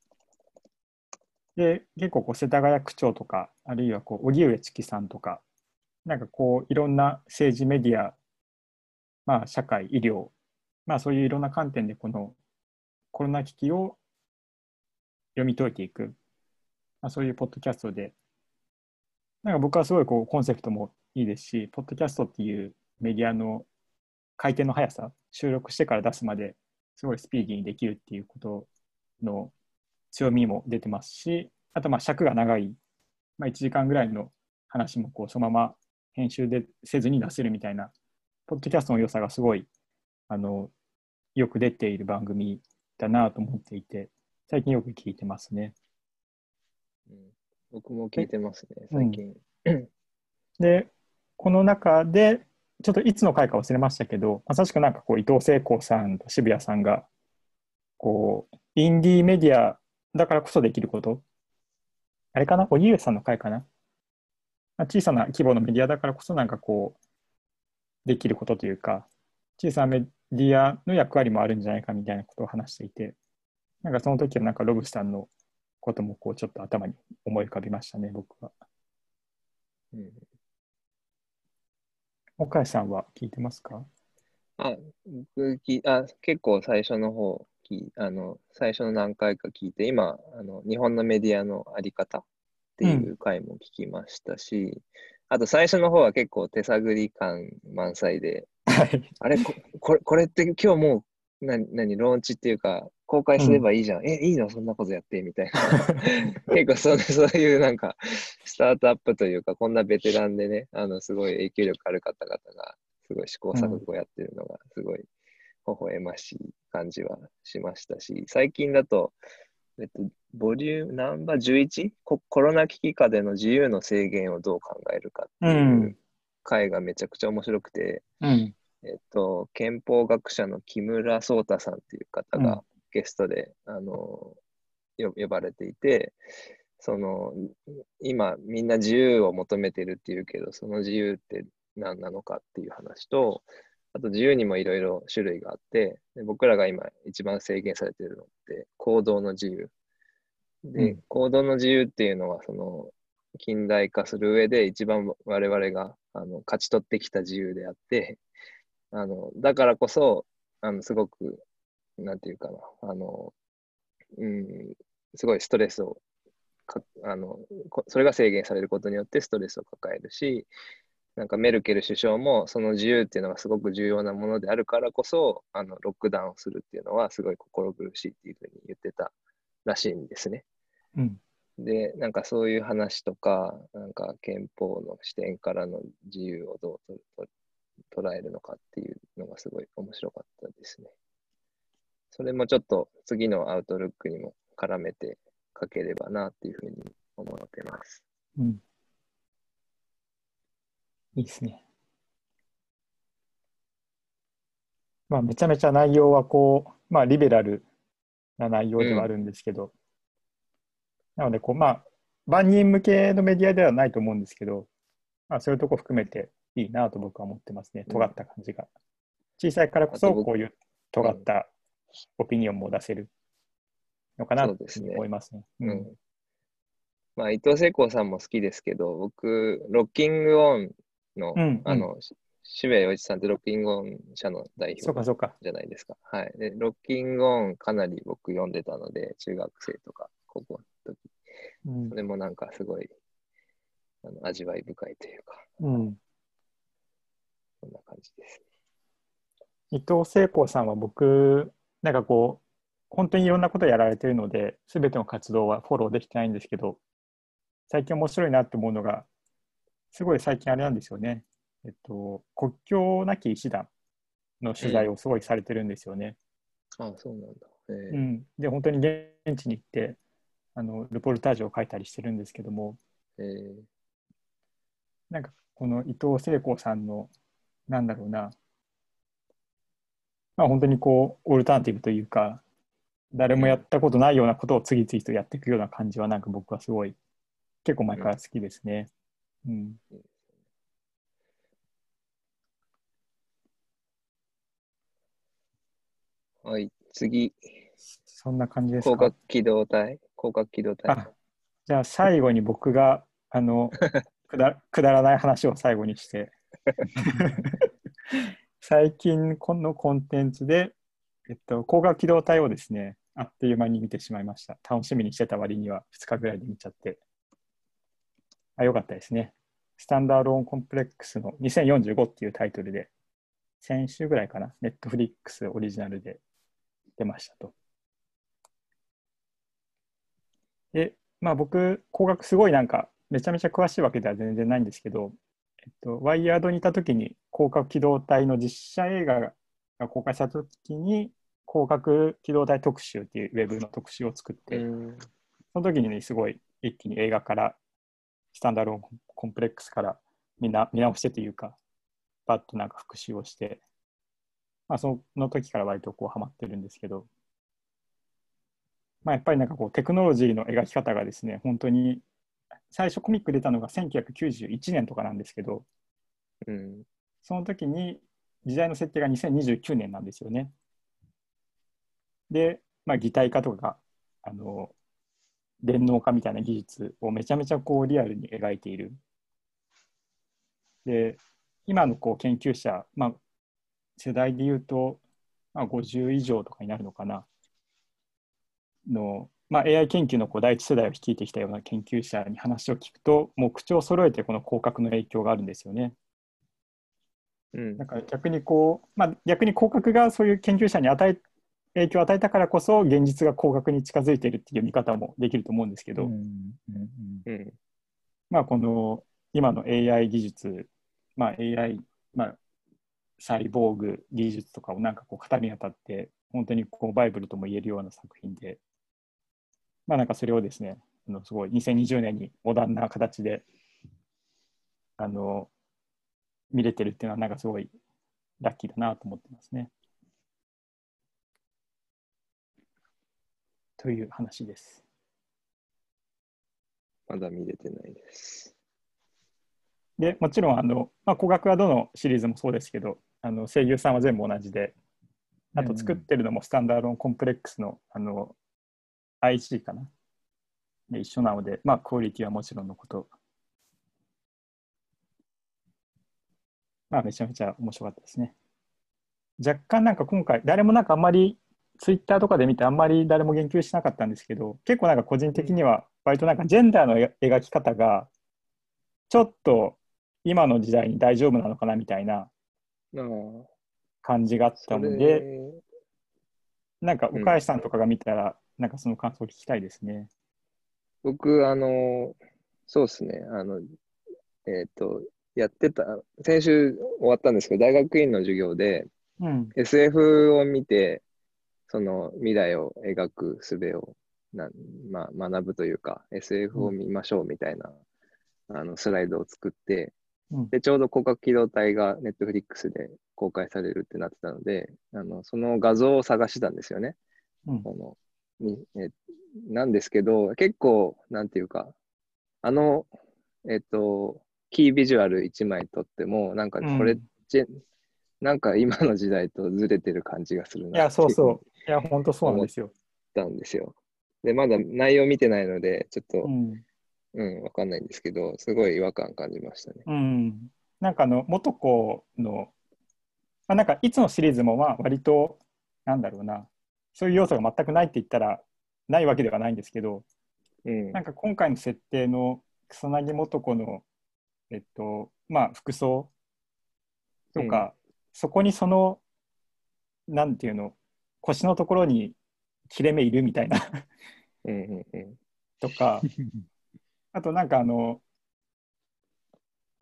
で、結構こう世田谷区長とか、あるいはこう荻上チキさんとか、なんかこういろんな政治メディア、まあ、社会、医療、まあ、そういういろんな観点でこのコロナ危機を読み解いていく、まあ、そういうポッドキャストで、なんか僕はすごいこうコンセプトもいいですし、ポッドキャストっていうメディアの回転の速さ、収録してから出すまですごいスピーディーにできるっていうことの強みも出てますし、あとまあ尺が長い、まあ、1時間ぐらいの話もこうそのまま編集でせずに出せるみたいな、ポッドキャストの良さがすごいあのよく出ている番組だなと思っていて、最近よく聞いてますね。うん僕も聞いてますね、最近。で、この中で、ちょっといつの回か忘れましたけど、まさしくなんかこう伊藤聖光さんと渋谷さんが、こう、インディーメディアだからこそできること、あれかな、荻上さんの回かな、まあ、小さな規模のメディアだからこそなんかこう、できることというか、小さなメディアの役割もあるんじゃないかみたいなことを話していて、なんかその時はなんかロブさんのこともこうちょっと頭に思い浮かびましたね、僕は。うん。岡井さんは聞いてますか？あ、僕きあ、結構最初の方きあの、最初の何回か聞いて、今、あの日本のメディアのあり方っっていう回も聞きましたし、あと最初の方は結構手探り感満載で、はい。あれここれ、これって今日もう、な何、ローンチっていうか、公開すればいいじゃん。え、いいの？そんなことやってみたいな。[laughs] 結構そうそういうなんか、スタートアップというか、こんなベテランでね、あの、すごい影響力ある方々が、すごい試行錯誤やってるのが、すごい、微笑ましい感じはしましたし、最近だと、えっと、ボリューム、ナンバー 11? ココロナ危機下での自由の制限をどう考えるかってう。いうん回がめちゃくちゃ面白くて、うん。えっと、憲法学者の木村壮太さんっていう方うんがゲストで、あのよ呼ばれていて、その今みんな自由を求めてるっていうけど、その自由って何なのかっていう話と、あと自由にもいろいろ種類があってで、僕らが今一番制限されてるのって行動の自由。で、うん行動の自由っていうのは、その近代化する上で一番我々があの勝ち取ってきた自由であって、あのだからこそ、あのすごく、なんていうかな、あの、うん、すごいストレスをかあの、こそれが制限されることによってストレスを抱えるし、なんかメルケル首相もその自由っていうのがすごく重要なものであるからこそ、あのロックダウンをするっていうのはすごい心苦しいっていうふうに言ってたらしいんですね。うん。で、なんかそういう話とか、なんか憲法の視点からの自由をどうとと捉えるのかっていうのがすごい面白かったですね。それもちょっと次のアウトルックにも絡めて書ければなっていうふうに思ってます。うん。いいですね。まあ、めちゃめちゃ内容はこう、まあ、リベラルな内容ではあるんですけど、なので、こう、まあ、万人向けのメディアではないと思うんですけど、まあ、そういうとこ含めていいなと僕は思ってますね。うん尖った感じが。小さいからこそ、こういう尖ったオピニオンも出せるのかなと思いますね。ううんん。まあ、伊藤聖子さんも好きですけど、僕、ロッキングオンの、うんうんあの、し渋谷陽一さんってロッキングオン社の代表そうか、そうか。じゃないですか。はい。で、ロッキングオンかなり僕読んでたので、中学生とか高校の時、うんそ。れもなんかすごい、あの味わい深いというか、うんそんな感じです。伊藤聖子さんは僕、なんかこう、本当にいろんなことやられてるので、すべての活動はフォローできてないんですけど、最近面白いなって思うのが、すごい最近あれなんですよね。えっと、国境なき医師団の取材をすごいされてるんですよね。ああ、そうなんだ。えーうん、で、本当に現地に行って、あの、ルポルタージュを書いたりしてるんですけども、えーなんかこの伊藤聖子さんの、なんだろうな、まあ本当にこう、オルタナティブというか、誰もやったことないようなことを次々とやっていくような感じは、なんか僕はすごい、結構前から好きですね。うん。はい、次、そんな感じですか？広角。機動隊広角機動隊。あじゃあ最後に僕が、あの、[laughs] くだくだらない話を最後にして。[laughs] 最近このコンテンツで、えっと、光学機動隊をですね、あっという間に見てしまいました。楽しみにしてた割には2日ぐらいで見ちゃって。あ、よかったですね。スタンダードオンコンプレックスの2045っていうタイトルで、先週ぐらいかな、ネットフリックスオリジナルで出ましたと。で、まあ僕、工学すごいなんか、めちゃめちゃ詳しいわけでは全然ないんですけど、えっと、ワイヤードにいたときに、広角機動隊の実写映画が公開されたときに、広角機動隊特集っていうウェブの特集を作って、うんその時にね、すごい一気に映画から、スタンダードコンプレックスから見な見直してというか、バッとなんか復習をして、まあ、その時から割とこうハマってるんですけど、まあ、やっぱりなんかこうテクノロジーの描き方がですね、本当に、最初コミック出たのが1991年とかなんですけど、うんその時に時代の設定が2029年なんですよね。で、まあ、擬態化とか、あの、電脳化みたいな技術をめちゃめちゃこうリアルに描いている。で、今のこう研究者、まあ、世代で言うと、まあ、50以上とかになるのかな、のまあ、AI 研究のこう第一世代を率いてきたような研究者に話を聞くと、もう口を揃えてこの広角の影響があるんですよね。うんだから逆にこう、まあ、逆に広角がそういう研究者に与え影響を与えたからこそ現実が広角に近づいているっていう見方もできると思うんですけど、まあ、この今の AI 技術、まあ、AI、まあ、サイボーグ技術とかをなんかこう語るにあたって本当にこうバイブルとも言えるような作品で、まあ、なんかそれをですねあのすごい2020年にモダンな形であの見れてるっていうのはなんかすごいラッキーだなと思ってますね。という話です。まだ見れてないです。でもちろんあの、まあ、工学はどのシリーズもそうですけどあの声優さんは全部同じであと作ってるのもスタンダードンコンプレックスのあの IG かなで一緒なので、まあ、クオリティはもちろんのこと、まあ、めちゃめちゃ面白かったですね。若干なんか今回誰もなんかあんまりツイッターとかで見てあんまり誰も言及しなかったんですけど結構なんか個人的には割となんかジェンダーの描き方がちょっと今の時代に大丈夫なのかなみたいな感じがあったので、なんか岡橋さんとかが見たら、なんかその感想を聞きたいですね。僕、あの、そうですね、あの、えっ、と、やってた、先週終わったんですけど、大学院の授業でうん。SF を見て、その未来を描く術をなん、まあ、学ぶというか、SF を見ましょうみたいな、あのスライドを作って、うんで、ちょうど広角機動隊が Netflix で公開されるってなってたので、あのその画像を探してたんですよね。うんこのにえなんですけど、結構、なんていうか、あの、えっと、キービジュアル1枚とっても、なんかこれ、うんなんか今の時代とずれてる感じがするな。いや、そうそう。いや、本当そうなんですよ。たんですよ。で、まだ内容見てないので、ちょっとう、ん。うん、わかんないんですけど、すごい違和感感じましたね。うん。なんかあの、元子の、まあ、なんかいつのシリーズもまあ割と、なんだろうな、そういう要素が全くないって言ったら、ないわけではないんですけど、うんなんか今回の設定の草薙素子の、えっと、まあ、服装とか、そこにその、なんていうの、腰のところに切れ目いるみたいなうんうんうんとか、[laughs] あとなんかあの、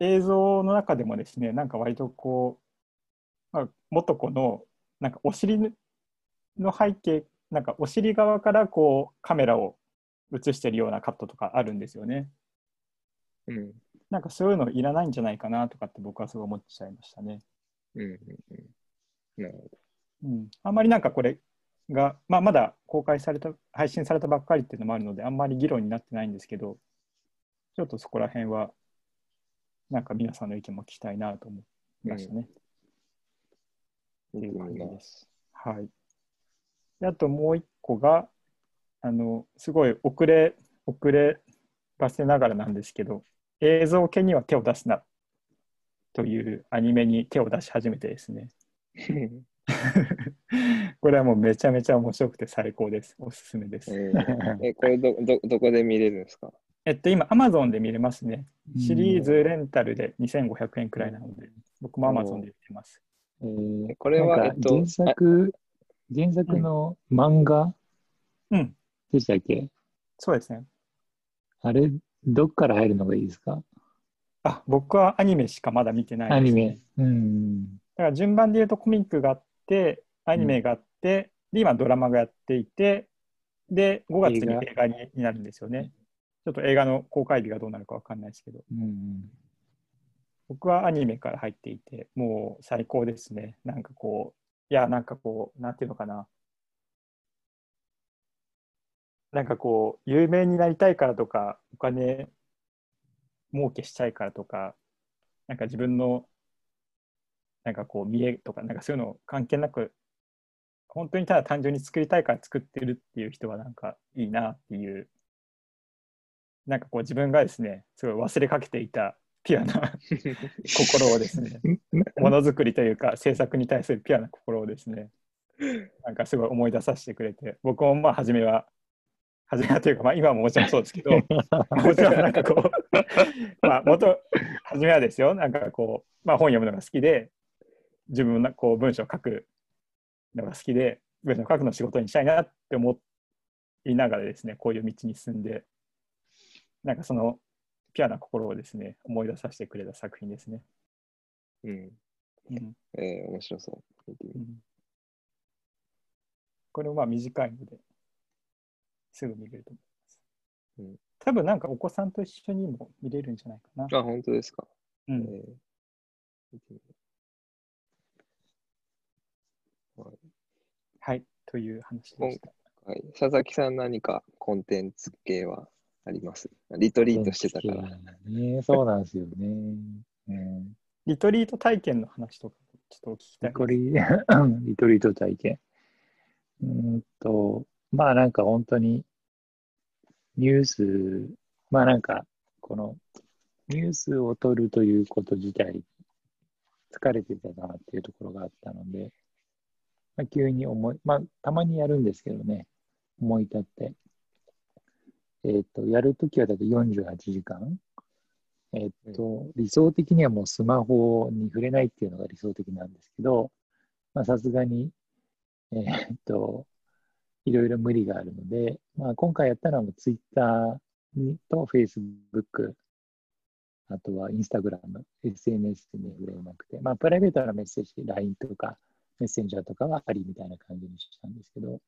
映像の中でもですね、なんか割とこう、まあ、元子のなんかお尻の背景、なんかお尻側からこうカメラを映してるようなカットとかあるんですよね。うんなんかそういうのいらないんじゃないかなとかって僕はすごい思っちゃいましたね。うんうんうんなるほど。うん、あんまりなんかこれが、まあ、まだ公開された、配信されたばっかりっていうのもあるので、あんまり議論になってないんですけど、ちょっとそこら辺は、なんか皆さんの意見も聞きたいなと思いましたね。う感じです。はい。であともう一個が、あの、すごい遅れ、遅ればせながらなんですけど、映像系には手を出すなというアニメに手を出し始めてですね。[laughs] [laughs] これはもうめちゃめちゃ面白くて最高です。おすすめです。えーえ、これど、ど、どこで見れるんですか？えっと、今、Amazon で見れますね。シリーズレンタルで2500円くらいなので、僕も Amazon で売ってます。えーこれはえっと原作、原作の漫画？うん、でしたっけ、そうですね。あれ、どっから入るのがいいですか？あ、僕はアニメしかまだ見てないです、アニメ。うん。だから順番で言うとコミックがあって、アニメがあって、で、今ドラマがやっていて、で、5月に映画？になるんですよね。ちょっと映画の公開日がどうなるかわかんないですけど、うん。僕はアニメから入っていて、もう最高ですね。なんかこう、いや、なんかこう、なんていうのかな。なんかこう、有名になりたいからとか、お金儲けしたいからとか、なんか自分の、なんかこう、見栄とか、なんかそういうの関係なく、本当にただ単純に作りたいから作ってるっていう人はなんかいいなっていう、なんかこう自分がですね、すごい忘れかけていたピュアな心をですね、[laughs] ものづくりというか制作に対するピュアな心をですね、なんかすごい思い出させてくれて、僕もまあ初めは初めはというか、まあ、今ももちろんそうですけど、[laughs] もちろんなんかこう、まあ、元、初めはですよ、なんかこう、まあ、本読むのが好きで、自分のこう文章を書くのが好きで、文章を書くのを仕事にしたいなって思いながらですね、こういう道に進んで、なんかそのピュアな心をですね、思い出させてくれた作品ですね。うん。うんえー、面白そう。うんこれもまあ短いので、すぐ見れると思います。うん多分なんかお子さんと一緒にも見れるんじゃないかな。あ、本当ですか。うんえー見てみるはいはい、という話でした。はい。佐々木さん何かコンテンツ系はあります？リトリートしてたから。ね、そうなんですよね。うんリトリート体験の話とか、ちょっとお聞きたいリ。トリリトリート体験。うーんと、まあなんか本当にニュース、まあなんかこのニュースを取るということ自体疲れてたなっていうところがあったので、まあ、急に思い、まあたまにやるんですけどね、思い立って。えっ、と、やるときはだと48時間。えっ、と、理想的にはもうスマホに触れないっていうのが理想的なんですけど、まあさすがに、えーっと、いろいろ無理があるので、まあ今回やったのはもう Twitter と Facebook、あとは Instagram、SNS に触れなくて、まあプライベートなメッセージ、LINE とかメッセンジャーとかはありみたいな感じにしたんですけど、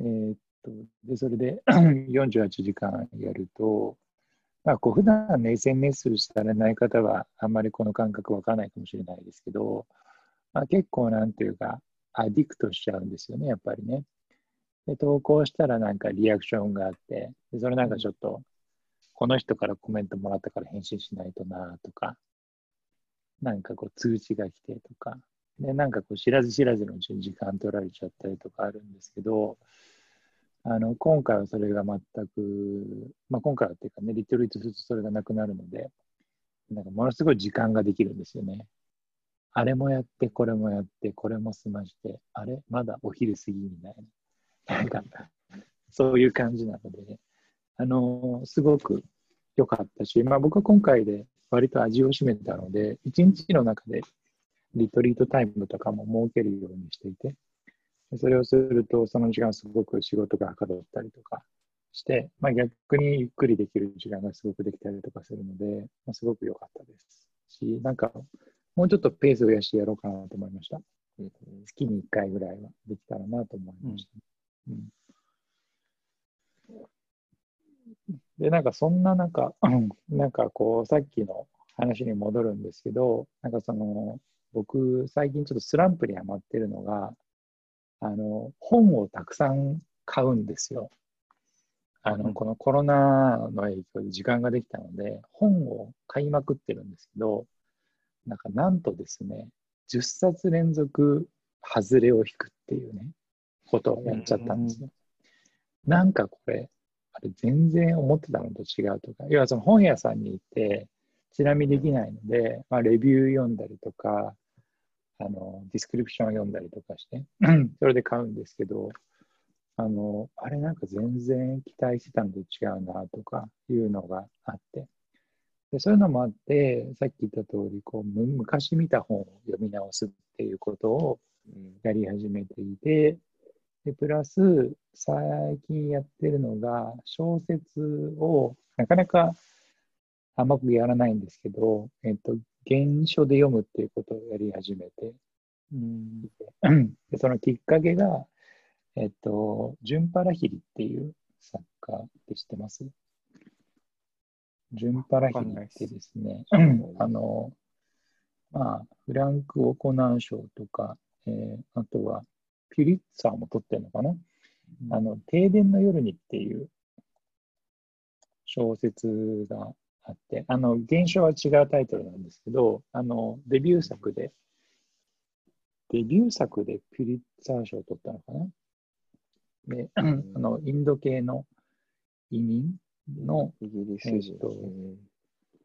えーっと、で、それで [clears throat] 48時間やると、まあ、こう普段ね、SNS されない方はあんまりこの感覚わからないかもしれないですけど、まあ、結構なんていうか、アディクトしちゃうんですよね、やっぱりね。で、投稿したらなんかリアクションがあって、でそれなんかちょっと、この人からコメントもらったから返信しないとなとか、なんかこう通知が来てとか、で、なんかこう知らず知らずのうちに時間取られちゃったりとかあるんですけど、あの、今回はそれが全く、まあ今回はっていうかね、リトリートするとそれがなくなるので、なんかものすごい時間ができるんですよね。あれもやって、これもやって、これも済まして、あれ？まだお昼過ぎみたいな。なんか、そういう感じなので、あのすごく良かったし、まあ僕は今回で割と味を占めたので、一日の中でリトリートタイムとかも設けるようにしていて、それをすると、その時間すごく仕事がはかどったりとかして、まあ、逆にゆっくりできる時間がすごくできたりとかするので、まあ、すごく良かったですし、なんか、もうちょっとペースを増やしてやろうかなと思いました。月に1回ぐらいはできたらなと思いました。うんで、なんかそんな中、う [clears throat] んなんかこう、さっきの話に戻るんですけど、なんかその、僕、最近ちょっとスランプにハマってるのが、あの、本をたくさん買うんですよ。あの、うんこのコロナの影響で時間ができたので、本を買いまくってるんですけど、なんかなんとですね、10冊連続外れを引くっていうね、ことをやっちゃったんですよ。なんかこれ、あれ全然思ってたのと違うとか、要はその本屋さんに行って、ちなみにできないので、まあ、レビュー読んだりとか、あの、ディスクリプションを読んだりとかして、それで買うんですけど、あの、あれなんか全然期待してたのと違うなとかいうのがあって、でそういうのもあって、さっき言った通り、こう、む昔見た本を読み直すっていうことをうんやり始めていて、で、プラス、最近やってるのが、小説を、なかなかあんまくやらないんですけど、えっと、原書で読むっていうことをやり始めて。うん。でそのきっかけが、えっと、ジュンパラヒリっていう作家って知ってますジュンパラヒリってです。ね、あの、まあ、フランク・オコナー賞とか、えーあとは、ピュリッツァーも取ってるのかな、あの、停電の夜にっていう小説があって、あの、原書は違うタイトルなんですけど、あの、デビュー作で、デビュー作でピュリッツァー賞を取ったのかな？で、あの、インド系の移民の、イギリス人。えっとうん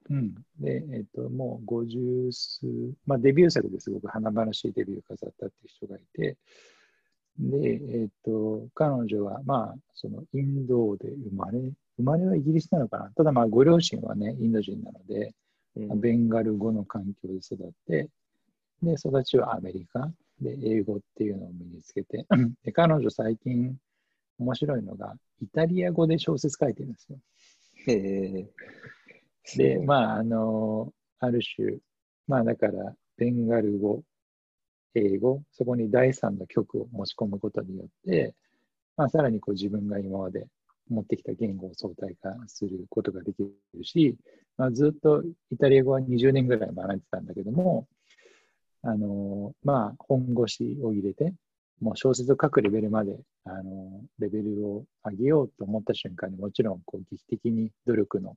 うん。で、えっ、と、もう50数、まあデビュー作ですごく華々しいデビューを飾ったっていう人がいて、で、えっ、と、彼女は、まあ、そのインドで生まれ、生まれはイギリスなのかな。ただ、まあ、ご両親はね、インド人なので、うんベンガル語の環境で育って、で、育ちはアメリカで、英語っていうのを身につけて、[clears throat] で、彼女最近面白いのが、イタリア語で小説書いてるんですよ。へえ。で、まあ、あの、ある種、まあ、だから、ベンガル語、英語、そこに第三の曲を持ち込むことによって、まあ、さらにこう自分が今まで持ってきた言語を相対化することができるし、まあ、ずっとイタリア語は20年ぐらい学んでたんだけども、あの、まあ、本腰を入れて、もう小説を書くレベルまで、あの、レベルを上げようと思った瞬間にもちろん、こう、劇的に努力の、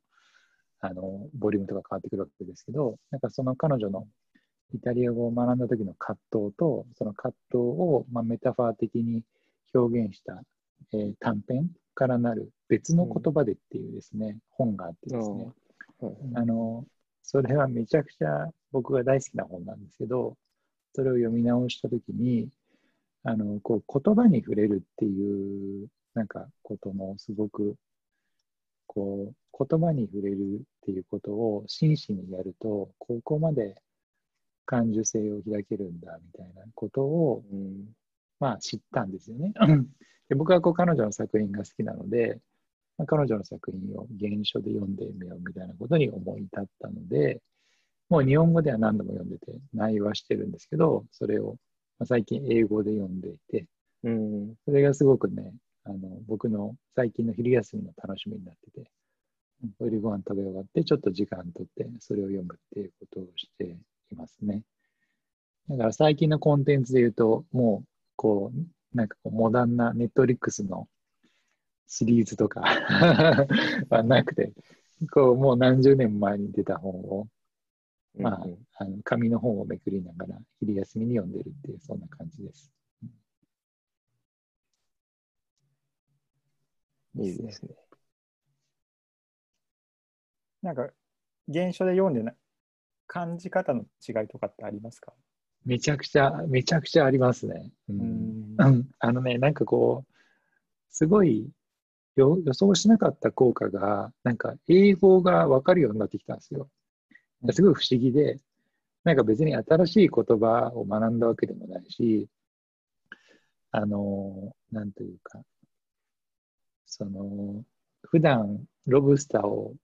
あの、ボリュームとか変わってくるわけですけど、なんかその彼女のイタリア語を学んだ時の葛藤と、その葛藤を、まあ、メタファー的に表現した、えー短編からなる別の言葉でっていうですね、本があってですね、はいあの、それはめちゃくちゃ僕が大好きな本なんですけど、それを読み直したときに、あの、こう、言葉に触れるっていう、なんか、ことのすごく、こう、言葉に触れるっていうことを真摯にやると、ここまで感受性を開けるんだ、みたいなことを、うんまあ、知ったんですよね。で僕はこう彼女の作品が好きなので、まあ彼女の作品を原書で読んでみようみたいなことに思い立ったので、もう日本語では何度も読んでて内容はしてるんですけど、それをまあ最近英語で読んでいて、うん。それがすごくね、あの僕の最近の昼休みの楽しみになってて、お昼ご飯食べ終わって、ちょっと時間とって、それを読むっていうことをしていますね。だから最近のコンテンツで言うと、もう、こう、なんかこうモダンなネットリックスのシリーズとか [laughs] はなくて、こう、もう何十年前に出た本を、まあ、あの紙の本をめくりながら、昼休みに読んでるっていう、そんな感じです。いいですね。なんか、原書で読んでない感じ方の違いとかってありますか？めちゃくちゃ、めちゃくちゃありますね。う。うん [laughs] あのね、なんかこう、すごいよ予想しなかった効果が、なんか英語がわかるようになってきたんですよ。すごい不思議で、なんか別に新しい言葉を学んだわけでもないし、あの、なんというか、その、普段ロブスターを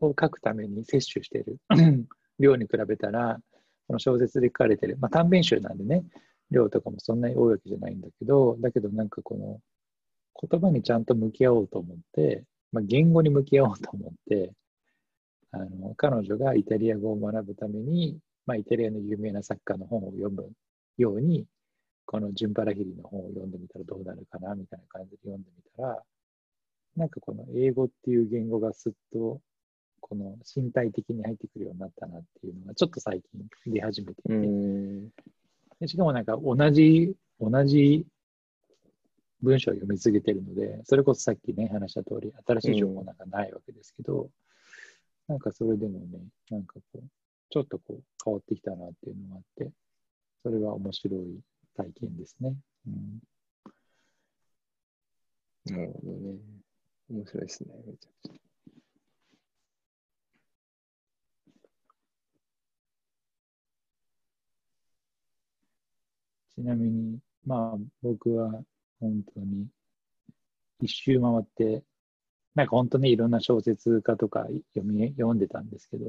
を書くために摂取している [laughs] 量に比べたら、この小説で書かれてる、まあ短編集なんでね、量とかもそんなに多いわけじゃないんだけど、だけどなんかこの言葉にちゃんと向き合おうと思って、まあ、言語に向き合おうと思って、あの彼女がイタリア語を学ぶために、まあ、イタリアの有名な作家の本を読むように、このジュンパラヒリの本を読んでみたらどうなるかなみたいな感じで読んでみたら、なんかこの英語っていう言語がすっとこの身体的に入ってくるようになったなっていうのがちょっと最近出始めていて、しかもなんか同じ、同じ文章を読み続けてるので、それこそさっきね、話した通り、新しい情報なんかないわけですけど、なんかそれでもね、なんかこう、ちょっとこう変わってきたなっていうのがあって、それは面白い体験ですね。うん、なるほどね。面白いですね。めちゃくちゃ。ちなみに、まあ僕は本当に一周回って、なんか本当にいろんな小説家とか読み読んでたんですけど、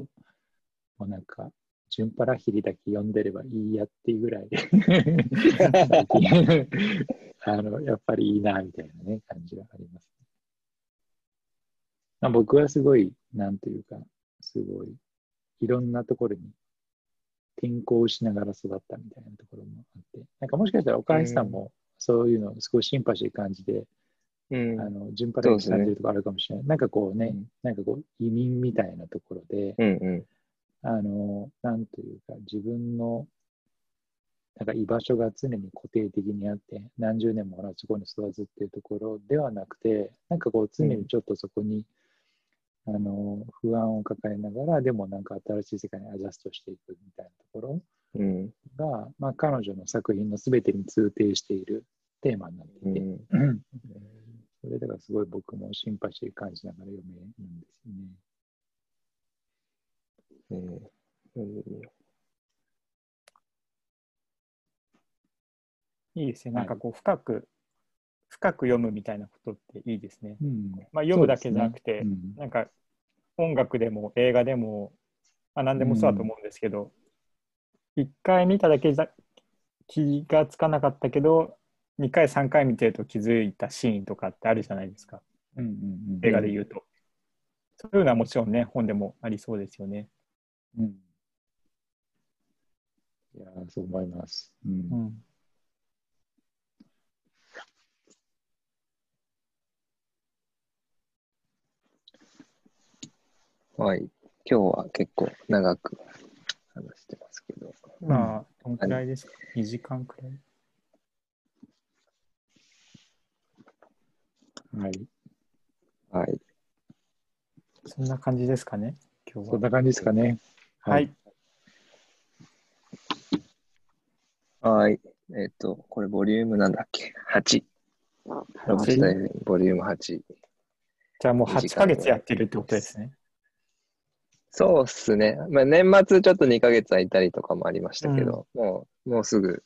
もうなんか、ジュンパラヒリだけ読んでればいいやっていうぐらい [laughs] あの、やっぱりいいな、みたいなね、感じがあります、まあ、僕はすごい、なんというか、すごい、いろんなところに転校しながら育ったみたいなところもあって、なんかもしかしたら岡橋さんもそういうのすごいシンパシー感じで、うん。あの、順パラに感じるところあるかもしれない。なんかこうね、うんなんかこう移民みたいなところで、うんうん。あの、なんというか自分のなんか居場所が常に固定的にあって、何十年も同じところに育つっていうところではなくて、なんかこう常にちょっとそこに、あの不安を抱えながら、でもなんか新しい世界にアジャストしていくみたいなところうん。が、まあ、彼女の作品の全てに通底しているテーマになっていて、うんうんそれだからすごい僕もシンパシー感じながら読めるんですよね。うんうんいいですね。はいなんかこう、深く、深く読むみたいなことっていいですね。うんまあ、読むだけじゃなくて、うんなんか音楽でも映画でも、まあ、何でもそうだと思うんですけど、一、回見ただけじゃ気がつかなかったけど、2回、3回見てると気づいたシーンとかってあるじゃないですか、うんうんうん映画で言うと。そういうのはもちろんね、本でもありそうですよね。うんいやー、そう思います。うんうん。はい。今日は結構長く話してますけど。まあ、どんくらいですか ?2 時間くらい？はい。はい。そんな感じですかね、今日は。そんな感じですかね。はい。。はい。えっ、と、これボリュームなんだっけ ?8。ロブスタイルボリューム8。じゃあもう8ヶ月やってるってことですね。そうっすね。まあ、年末ちょっと2ヶ月空いたりとかもありましたけど、もう、もうすぐ、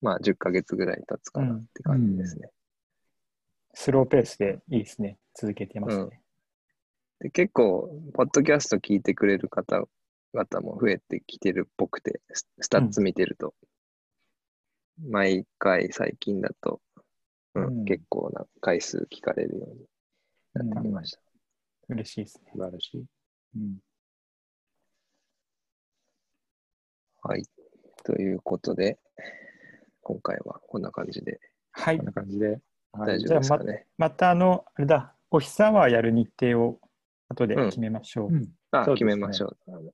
まあ10ヶ月ぐらい経つかなって感じですね。スローペースでいいですね。続けてますね。で結構、ポッドキャスト聞いてくれる方々も増えてきてるっぽくて、ススタッツ見てると、毎回最近だと、うんうん結構な回数聞かれるようになってきました。嬉しいですね。素晴らしい。うん。はい。ということで、今回はこんな感じではいこん。な感じで。はい。大丈夫ですかね。またあの、あれだ、お日さんはやる日程を後で決めましょう。うんうですね決めましょう。